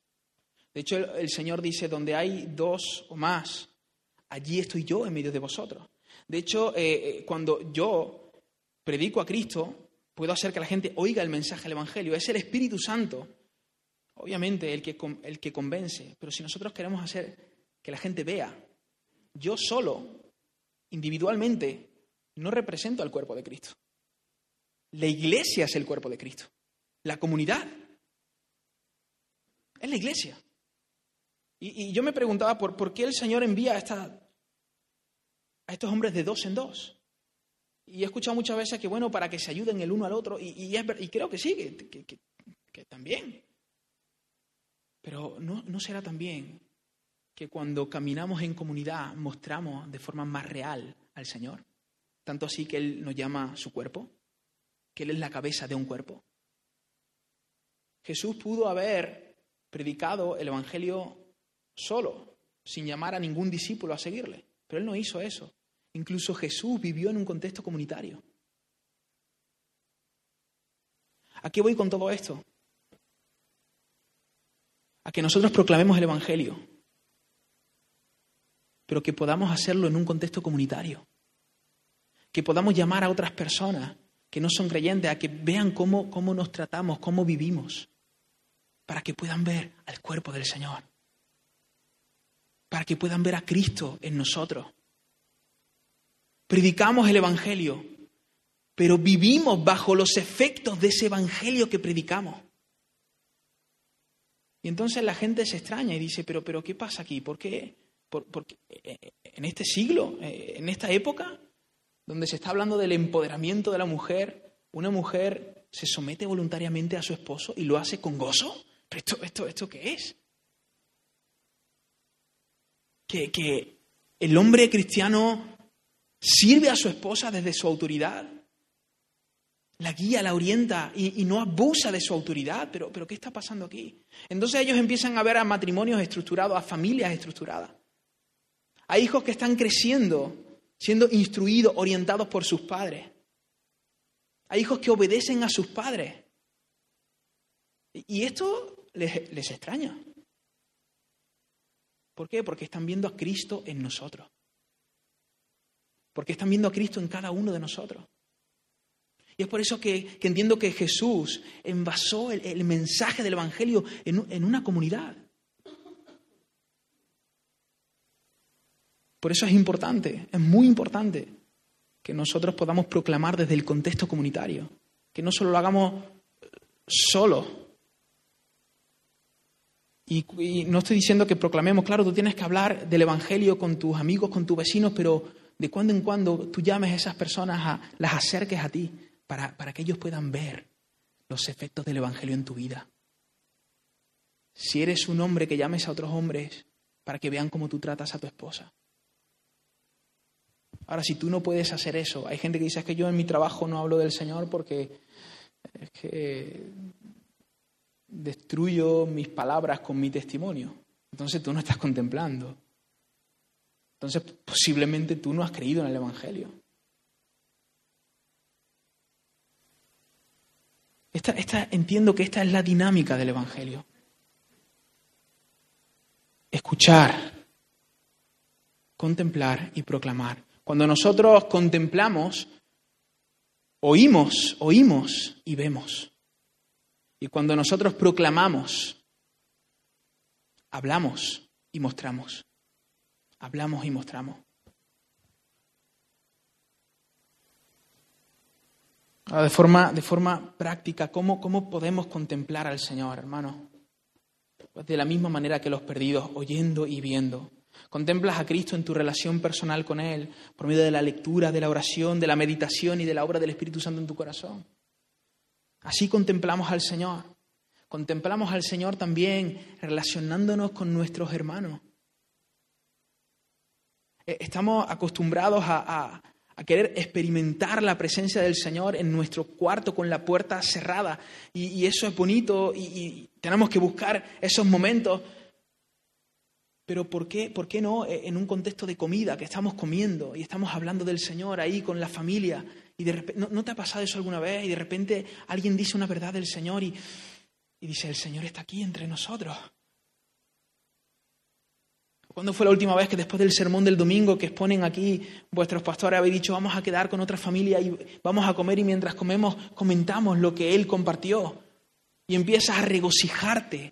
De hecho, el, Señor dice, donde hay dos o más, allí estoy yo en medio de vosotros. De hecho, eh, eh, cuando yo predico a Cristo, puedo hacer que la gente oiga el mensaje del Evangelio. Es el Espíritu Santo, obviamente, el que, el que convence. Pero si nosotros queremos hacer que la gente vea, yo solo, individualmente, no represento al cuerpo de Cristo. La iglesia es el cuerpo de Cristo. La comunidad es la iglesia. Y, yo me preguntaba por, por, qué el Señor envía a, esta, a estos hombres de dos en dos. Y he escuchado muchas veces que, bueno, para que se ayuden el uno al otro, y, creo que sí, que, que, también. Pero no, no será también que cuando caminamos en comunidad mostramos de forma más real al Señor. Tanto así que Él nos llama su cuerpo, que Él es la cabeza de un cuerpo. Jesús pudo haber predicado el Evangelio solo, sin llamar a ningún discípulo a seguirle. Pero él no hizo eso. Incluso Jesús vivió en un contexto comunitario. ¿A qué voy con todo esto? A que nosotros proclamemos el Evangelio, pero que podamos hacerlo en un contexto comunitario. Que podamos llamar a otras personas que no son creyentes a que vean cómo, cómo nos tratamos, cómo vivimos, para que puedan ver al cuerpo del Señor para que puedan ver a Cristo en nosotros. Predicamos el Evangelio, pero vivimos bajo los efectos de ese Evangelio que predicamos. Y entonces la gente se extraña y dice, pero, pero ¿qué pasa aquí? ¿Por qué? Porque eh, en este siglo, eh, en esta época, donde se está hablando del empoderamiento de la mujer, una mujer se somete voluntariamente a su esposo y lo hace con gozo. ¿Pero esto, esto, esto qué es? que, el hombre cristiano sirve a su esposa desde su autoridad, la guía, la orienta y, no abusa de su autoridad. Pero, pero ¿qué está pasando aquí? Entonces ellos empiezan a ver a matrimonios estructurados, a familias estructuradas. A hijos que están creciendo, siendo instruidos, orientados por sus padres. A hijos que obedecen a sus padres. Y esto les, les extraña. ¿Por qué? Porque están viendo a Cristo en nosotros. Porque están viendo a Cristo en cada uno de nosotros. Y es por eso que, entiendo que Jesús envasó el, mensaje del Evangelio en, una comunidad. Por eso es importante, es muy importante que nosotros podamos proclamar desde el contexto comunitario, que no solo lo hagamos solos, y, no estoy diciendo que proclamemos, claro, tú tienes que hablar del Evangelio con tus amigos, con tus vecinos, pero de cuando en cuando tú llames a esas personas, a, las acerques a ti, para, para que ellos puedan ver los efectos del Evangelio en tu vida. Si eres un hombre, que llames a otros hombres para que vean cómo tú tratas a tu esposa. Ahora, si tú no puedes hacer eso, hay gente que dice es que yo en mi trabajo no hablo del Señor porque es que destruyo mis palabras con mi testimonio. Entonces tú no estás contemplando. Entonces posiblemente tú no has creído en el Evangelio. Esta, entiendo que esta es la dinámica del Evangelio. Escuchar, contemplar y proclamar. Cuando nosotros contemplamos, oímos, oímos y vemos. Y cuando nosotros proclamamos, hablamos y mostramos. Hablamos y mostramos. de forma, de forma práctica, ¿cómo, ¿cómo podemos contemplar al Señor, hermano? De la misma manera que los perdidos, oyendo y viendo. Contemplas a Cristo en tu relación personal con Él, por medio de la lectura, de la oración, de la meditación y de la obra del Espíritu Santo en tu corazón. Así contemplamos al Señor. Contemplamos al Señor también relacionándonos con nuestros hermanos. Eh, estamos acostumbrados a, a querer experimentar la presencia del Señor en nuestro cuarto con la puerta cerrada. Y, eso es bonito y, tenemos que buscar esos momentos. Pero ¿por qué, ¿por qué no eh, en un contexto de comida, que estamos comiendo y estamos hablando del Señor ahí con la familia? Y de repente, ¿no, te ha pasado eso alguna vez? Y de repente alguien dice una verdad del Señor y, y dice, el Señor está aquí entre nosotros. ¿Cuándo fue la última vez que después del sermón del domingo que exponen aquí vuestros pastores habéis dicho vamos a quedar con otra familia y vamos a comer y mientras comemos comentamos lo que él compartió y empiezas a regocijarte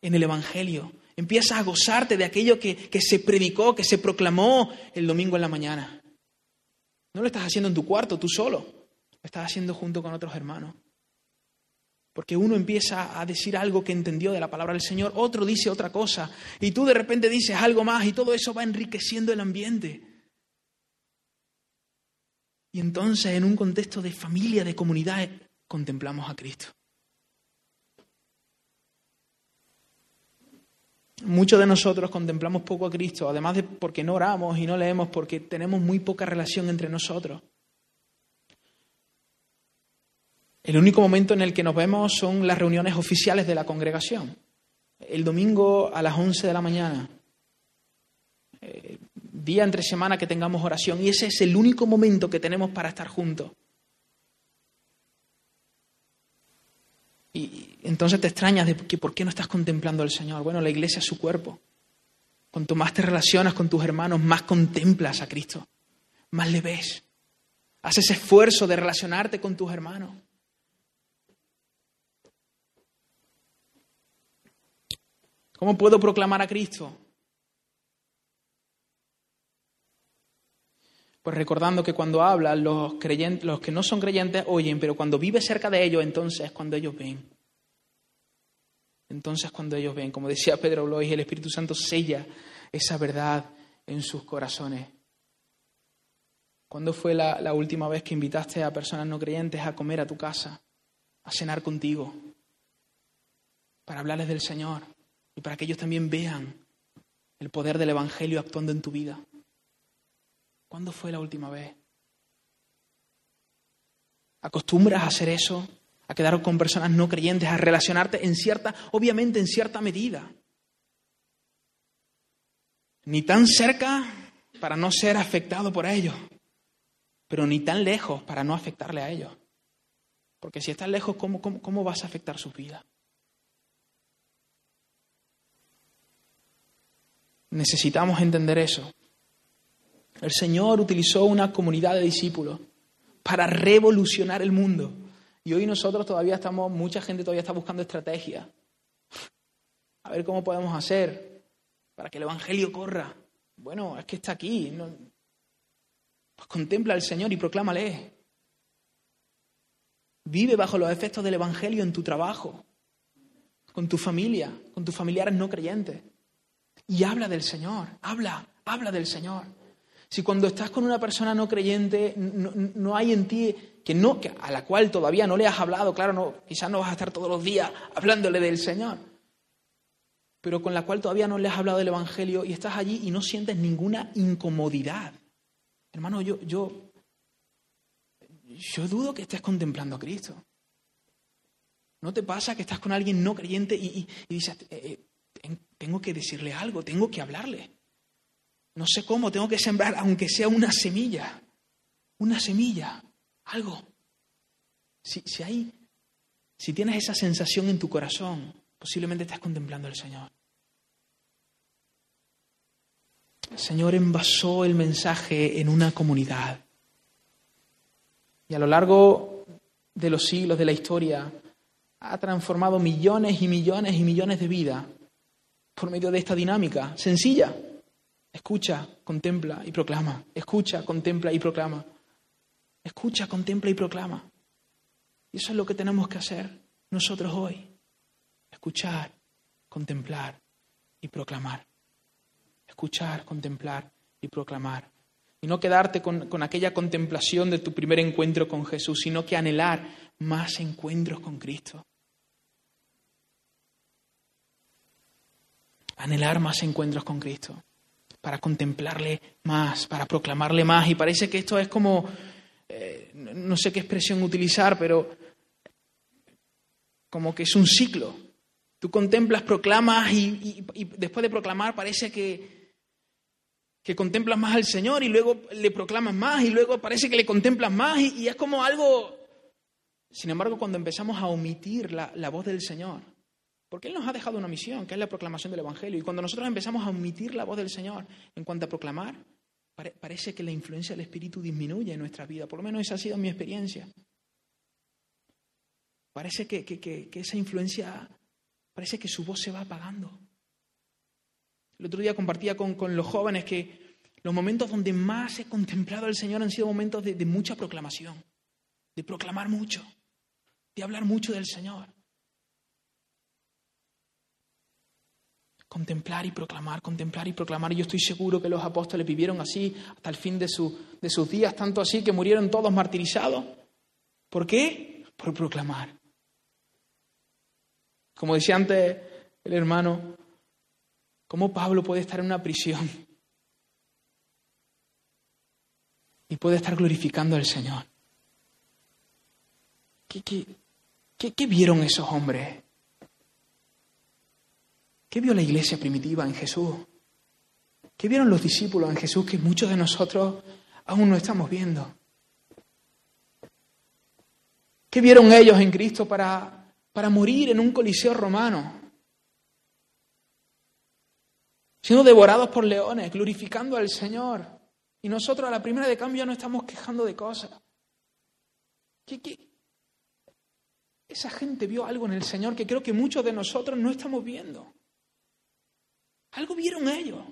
en el Evangelio, empiezas a gozarte de aquello que, que se predicó, que se proclamó el domingo en la mañana. No lo estás haciendo en tu cuarto, tú solo, lo estás haciendo junto con otros hermanos. Porque uno empieza a decir algo que entendió de la palabra del Señor, otro dice otra cosa, y tú de repente dices algo más y todo eso va enriqueciendo el ambiente. Y entonces en un contexto de familia, de comunidad, contemplamos a Cristo. Muchos de nosotros contemplamos poco a Cristo, además de porque no oramos y no leemos, porque tenemos muy poca relación entre nosotros. El único momento en el que nos vemos son las reuniones oficiales de la congregación. El domingo a las 11 de la mañana. Eh, día entre semana que tengamos oración. Y ese es el único momento que tenemos para estar juntos. Y entonces te extrañas de que por qué no estás contemplando al Señor. Bueno, la iglesia es su cuerpo. Cuanto más te relacionas con tus hermanos, más contemplas a Cristo, más le ves. Haces esfuerzo de relacionarte con tus hermanos. ¿Cómo puedo proclamar a Cristo? Pues recordando que cuando hablan, los, creyentes, los que no son creyentes oyen, pero cuando vive cerca de ellos, entonces es cuando ellos ven. Entonces cuando ellos ven, como decía Pedro Blois, el Espíritu Santo sella esa verdad en sus corazones. ¿Cuándo fue la, la última vez que invitaste a personas no creyentes a comer a tu casa, a cenar contigo, para hablarles del Señor? Y para que ellos también vean el poder del Evangelio actuando en tu vida. ¿Cuándo fue la última vez? ¿Acostumbras a hacer eso? ¿A quedar con personas no creyentes? ¿A relacionarte en cierta, obviamente en cierta medida? Ni tan cerca para no ser afectado por ellos, pero ni tan lejos para no afectarle a ellos. Porque si estás lejos, ¿cómo, cómo, cómo vas a afectar su vida? Necesitamos entender eso. El Señor utilizó una comunidad de discípulos para revolucionar el mundo. Y hoy nosotros todavía estamos, mucha gente todavía está buscando estrategias. A ver cómo podemos hacer para que el Evangelio corra. Bueno, es que está aquí. Pues contempla al Señor y proclámale. Vive bajo los efectos del Evangelio en tu trabajo, con tu familia, con tus familiares no creyentes y habla del Señor, habla, habla del Señor. Si cuando estás con una persona no creyente no, hay en ti que no, que a la cual todavía no le has hablado, claro, no, quizás no vas a estar todos los días hablándole del Señor, pero con la cual todavía no le has hablado del Evangelio y estás allí y no sientes ninguna incomodidad. Hermano, yo, yo, yo dudo que estés contemplando a Cristo. ¿No te pasa que estás con alguien no creyente y, dices, eh, eh, tengo que decirle algo, tengo que hablarle? No sé cómo, tengo que sembrar, aunque sea una semilla, una semilla, algo. Si, si, hay, si tienes esa sensación en tu corazón, posiblemente estás contemplando al Señor. El Señor envasó el mensaje en una comunidad. Y a lo largo de los siglos de la historia ha transformado millones y millones y millones de vidas por medio de esta dinámica sencilla. Escucha, contempla y proclama. Escucha, contempla y proclama. Escucha, contempla y proclama. Y eso es lo que tenemos que hacer nosotros hoy. Escuchar, contemplar y proclamar. Escuchar, contemplar y proclamar. Y no quedarte con, con, aquella contemplación de tu primer encuentro con Jesús, sino que anhelar más encuentros con Cristo. Anhelar más encuentros con Cristo para contemplarle más, para proclamarle más. Y parece que esto es como, eh, no sé qué expresión utilizar, pero como que es un ciclo. Tú contemplas, proclamas y, después de proclamar parece que, que contemplas más al Señor y luego le proclamas más y luego parece que le contemplas más y, es como algo... Sin embargo, cuando empezamos a omitir la voz del Señor, porque Él nos ha dejado una misión, que es la proclamación del Evangelio. Y cuando nosotros empezamos a omitir la voz del Señor en cuanto a proclamar, parece que la influencia del Espíritu disminuye en nuestra vida. Por lo menos esa ha sido mi experiencia. Parece que, esa influencia, parece que su voz se va apagando. El otro día compartía con, los jóvenes que los momentos donde más he contemplado al Señor han sido momentos de mucha proclamación, de proclamar mucho, de hablar mucho del Señor. Contemplar y proclamar, contemplar y proclamar. Yo estoy seguro que los apóstoles vivieron así hasta el fin de, de sus días, tanto así que murieron todos martirizados. ¿Por qué? Por proclamar. Como decía antes el hermano, ¿cómo Pablo puede estar en una prisión y puede estar glorificando al Señor? ¿Qué, qué, qué vieron esos hombres? ¿Qué vio la iglesia primitiva en Jesús? ¿Qué vieron los discípulos en Jesús que muchos de nosotros aún no estamos viendo? ¿Qué vieron ellos en Cristo para, para morir en un coliseo romano? Siendo devorados por leones, glorificando al Señor. Y nosotros a la primera de cambio no estamos quejando de cosas. ¿Qué, qué? Esa gente vio algo en el Señor que creo que muchos de nosotros no estamos viendo. Algo vieron ellos.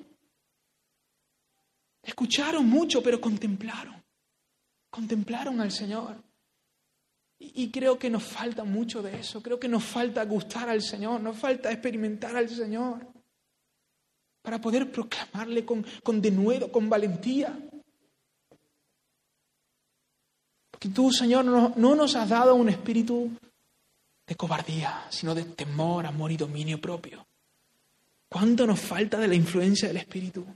Escucharon mucho, pero contemplaron. Contemplaron al Señor. Y, creo que nos falta mucho de eso. Creo que nos falta gustar al Señor, nos falta experimentar al Señor. Para poder proclamarle con, con denuedo, con valentía. Porque tú, Señor, no, no nos has dado un espíritu de cobardía, sino de temor, amor y dominio propio. ¿Cuánto nos falta de la influencia del Espíritu?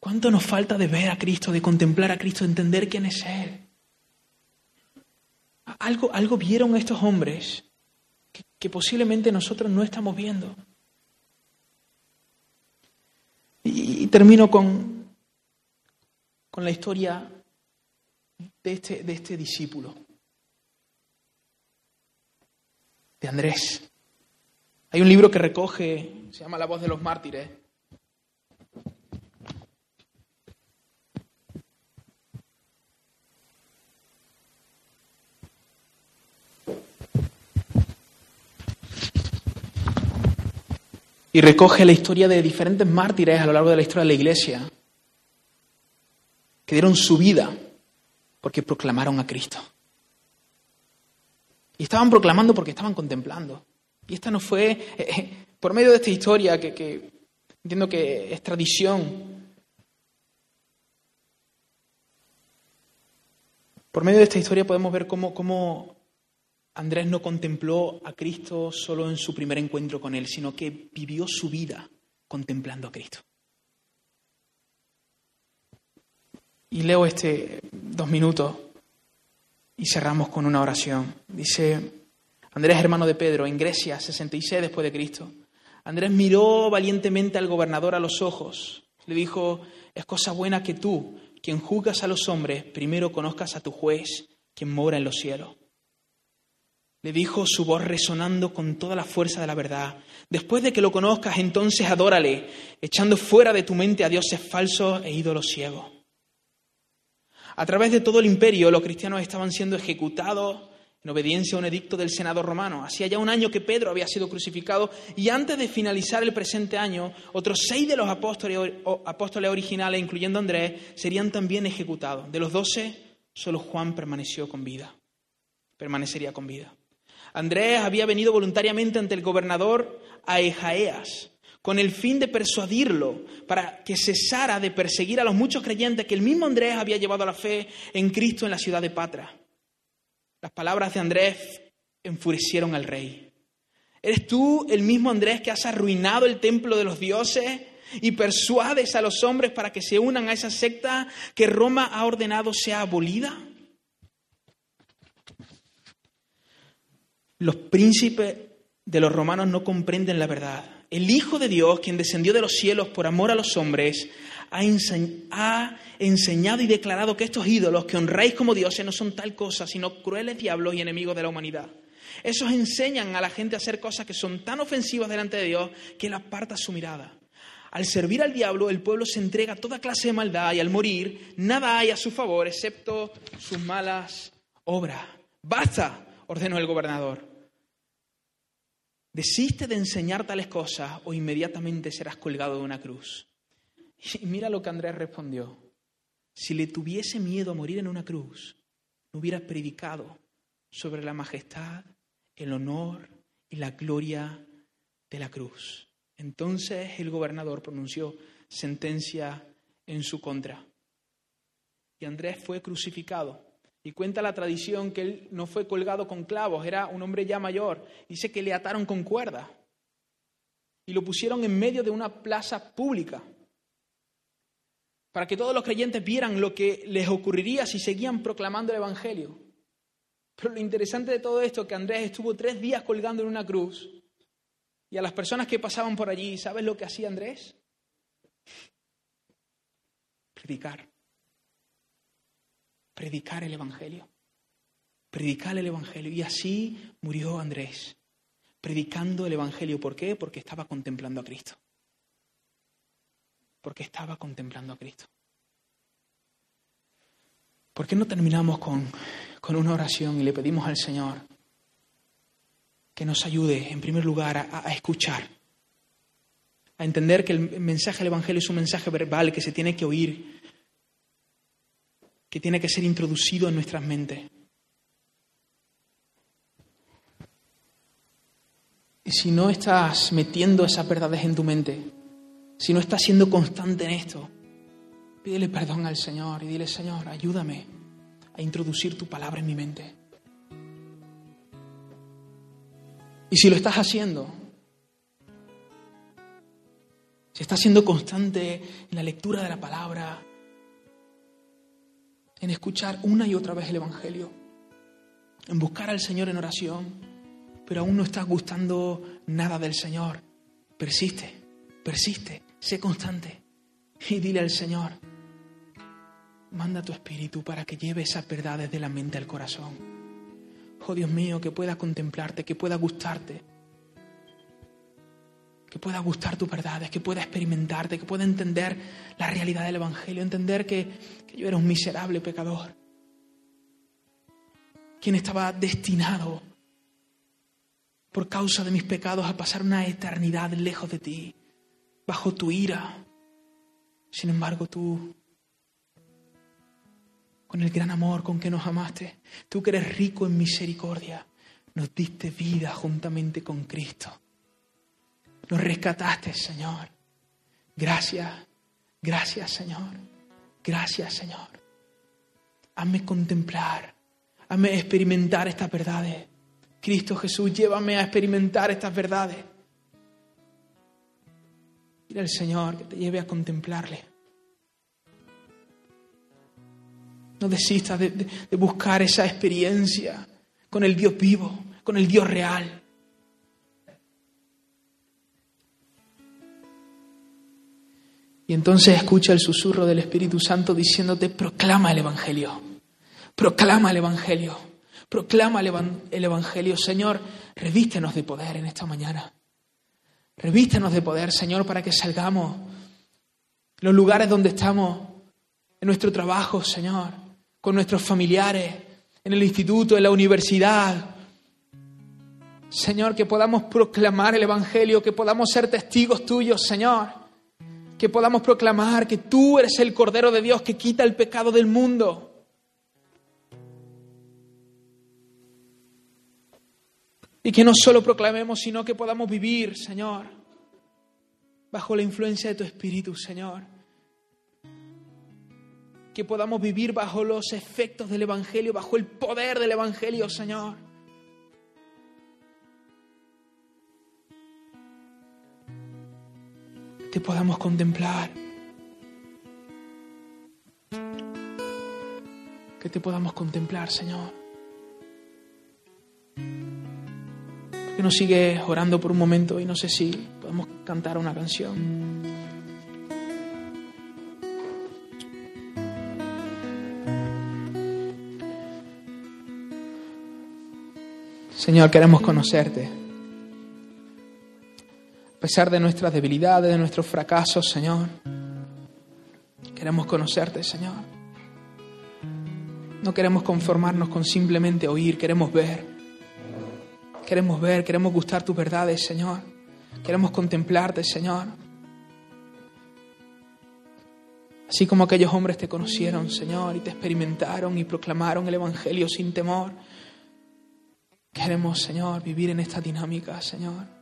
¿Cuánto nos falta de ver a Cristo, de contemplar a Cristo, de entender quién es Él? Algo, algo vieron estos hombres que, posiblemente nosotros no estamos viendo. Y, termino con, con la historia de este, de este discípulo, de Andrés. Hay un libro que recoge, se llama La voz de los mártires. Y recoge la historia de diferentes mártires a lo largo de la historia de la Iglesia, que dieron su vida porque proclamaron a Cristo. Y estaban proclamando porque estaban contemplando. Y esta no fue, eh, eh, por medio de esta historia, que, entiendo que es tradición, por medio de esta historia podemos ver cómo, cómo Andrés no contempló a Cristo solo en su primer encuentro con Él, sino que vivió su vida contemplando a Cristo. Y leo este dos minutos y cerramos con una oración. Dice Andrés, hermano de Pedro, en Grecia, 66 después de Cristo. Andrés miró valientemente al gobernador a los ojos. Le dijo, es cosa buena que tú, quien juzgas a los hombres, primero conozcas a tu juez, quien mora en los cielos. Le dijo su voz resonando con toda la fuerza de la verdad. Después de que lo conozcas, entonces adórale, echando fuera de tu mente a dioses falsos e ídolos ciegos. A través de todo el imperio, los cristianos estaban siendo ejecutados en obediencia a un edicto del Senado romano. Hacía ya un año que Pedro había sido crucificado y antes de finalizar el presente año, otros seis de los apóstoles, originales, incluyendo Andrés, serían también ejecutados. De los doce, solo Juan permaneció con vida, permanecería con vida. Andrés había venido voluntariamente ante el gobernador Aejaeas con el fin de persuadirlo para que cesara de perseguir a los muchos creyentes que el mismo Andrés había llevado a la fe en Cristo en la ciudad de Patra. Las palabras de Andrés enfurecieron al rey. ¿Eres tú el mismo Andrés que has arruinado el templo de los dioses y persuades a los hombres para que se unan a esa secta que Roma ha ordenado sea abolida? Los príncipes de los romanos no comprenden la verdad. El Hijo de Dios, quien descendió de los cielos por amor a los hombres, ha, enseñado y declarado que estos ídolos que honráis como dioses no son tal cosa, sino crueles diablos y enemigos de la humanidad. Esos enseñan a la gente a hacer cosas que son tan ofensivas delante de Dios que él aparta su mirada. Al servir al diablo, el pueblo se entrega a toda clase de maldad y al morir, nada hay a su favor excepto sus malas obras. ¡Basta! ordenó el gobernador. Desiste de enseñar tales cosas o inmediatamente serás colgado de una cruz. Y mira lo que Andrés respondió. Si le tuviese miedo a morir en una cruz, no hubiera predicado sobre la majestad, el honor y la gloria de la cruz. Entonces el gobernador pronunció sentencia en su contra. Y Andrés fue crucificado. Y cuenta la tradición que él no fue colgado con clavos, era un hombre ya mayor. Dice que le ataron con cuerda y lo pusieron en medio de una plaza pública para que todos los creyentes vieran lo que les ocurriría si seguían proclamando el Evangelio. Pero lo interesante de todo esto es que Andrés estuvo tres días colgando en una cruz y a las personas que pasaban por allí, ¿sabes lo que hacía Andrés? Predicar. Predicar el Evangelio. Predicar el Evangelio. Y así murió Andrés, predicando el Evangelio. ¿Por qué? Porque estaba contemplando a Cristo porque estaba contemplando a Cristo. ¿Por qué no terminamos con, una oración y le pedimos al Señor que nos ayude, en primer lugar, a, a escuchar, a entender que el mensaje del Evangelio es un mensaje verbal que se tiene que oír, que tiene que ser introducido en nuestras mentes? Y si no estás metiendo esas verdades en tu mente, si no estás siendo constante en esto, pídele perdón al Señor y dile, Señor, ayúdame a introducir tu palabra en mi mente. Y si lo estás haciendo, si estás siendo constante en la lectura de la palabra, en escuchar una y otra vez el Evangelio, en buscar al Señor en oración, pero aún no estás gustando nada del Señor, persiste, persiste, Sé constante y dile al Señor, manda tu espíritu para que lleve esas verdades de la mente al corazón. Oh Dios mío, que pueda contemplarte, que pueda gustarte, que pueda gustar tus verdades, que pueda experimentarte, que pueda entender la realidad del Evangelio, entender que, que yo era un miserable pecador, quien estaba destinado por causa de mis pecados a pasar una eternidad lejos de ti bajo tu ira. Sin embargo, tú, con el gran amor con que nos amaste, tú que eres rico en misericordia, nos diste vida juntamente con Cristo. Nos rescataste, Señor. Gracias, gracias, Señor. Gracias, Señor. Hazme contemplar, hazme experimentar estas verdades. Cristo Jesús, llévame a experimentar estas verdades. Dile al Señor que te lleve a contemplarle. No desistas de, buscar esa experiencia con el Dios vivo, con el Dios real. Y entonces escucha el susurro del Espíritu Santo diciéndote, proclama el Evangelio, proclama el Evangelio, proclama el Evangelio. Señor, revístenos de poder en esta mañana. Revístenos de poder, Señor, para que salgamos los lugares donde estamos, en nuestro trabajo, Señor, con nuestros familiares, en el instituto, en la universidad. Señor, que podamos proclamar el Evangelio, que podamos ser testigos tuyos, Señor que podamos proclamar que tú eres el Cordero de Dios que quita el pecado del mundo. Y que no solo proclamemos, sino que podamos vivir, Señor, bajo la influencia de tu Espíritu, Señor. Que podamos vivir bajo los efectos del Evangelio, bajo el poder del Evangelio, Señor. te podamos contemplar. Que te podamos contemplar, Señor. Que nos sigue orando por un momento y no sé si podemos cantar una canción. Señor, queremos conocerte. A pesar de nuestras debilidades, de nuestros fracasos, Señor, queremos conocerte, Señor. No queremos conformarnos con simplemente oír, queremos ver. Queremos ver, queremos gustar tus verdades, Señor. Queremos contemplarte, Señor. Así como aquellos hombres te conocieron, Señor, y te experimentaron y proclamaron el Evangelio sin temor. Queremos, Señor, vivir en esta dinámica, Señor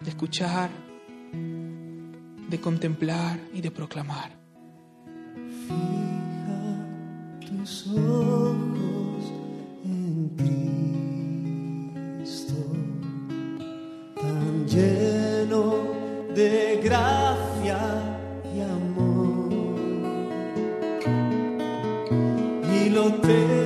de escuchar, de contemplar y de proclamar. Fija tus ojos en Cristo, lleno de gracia y amor. Y lo te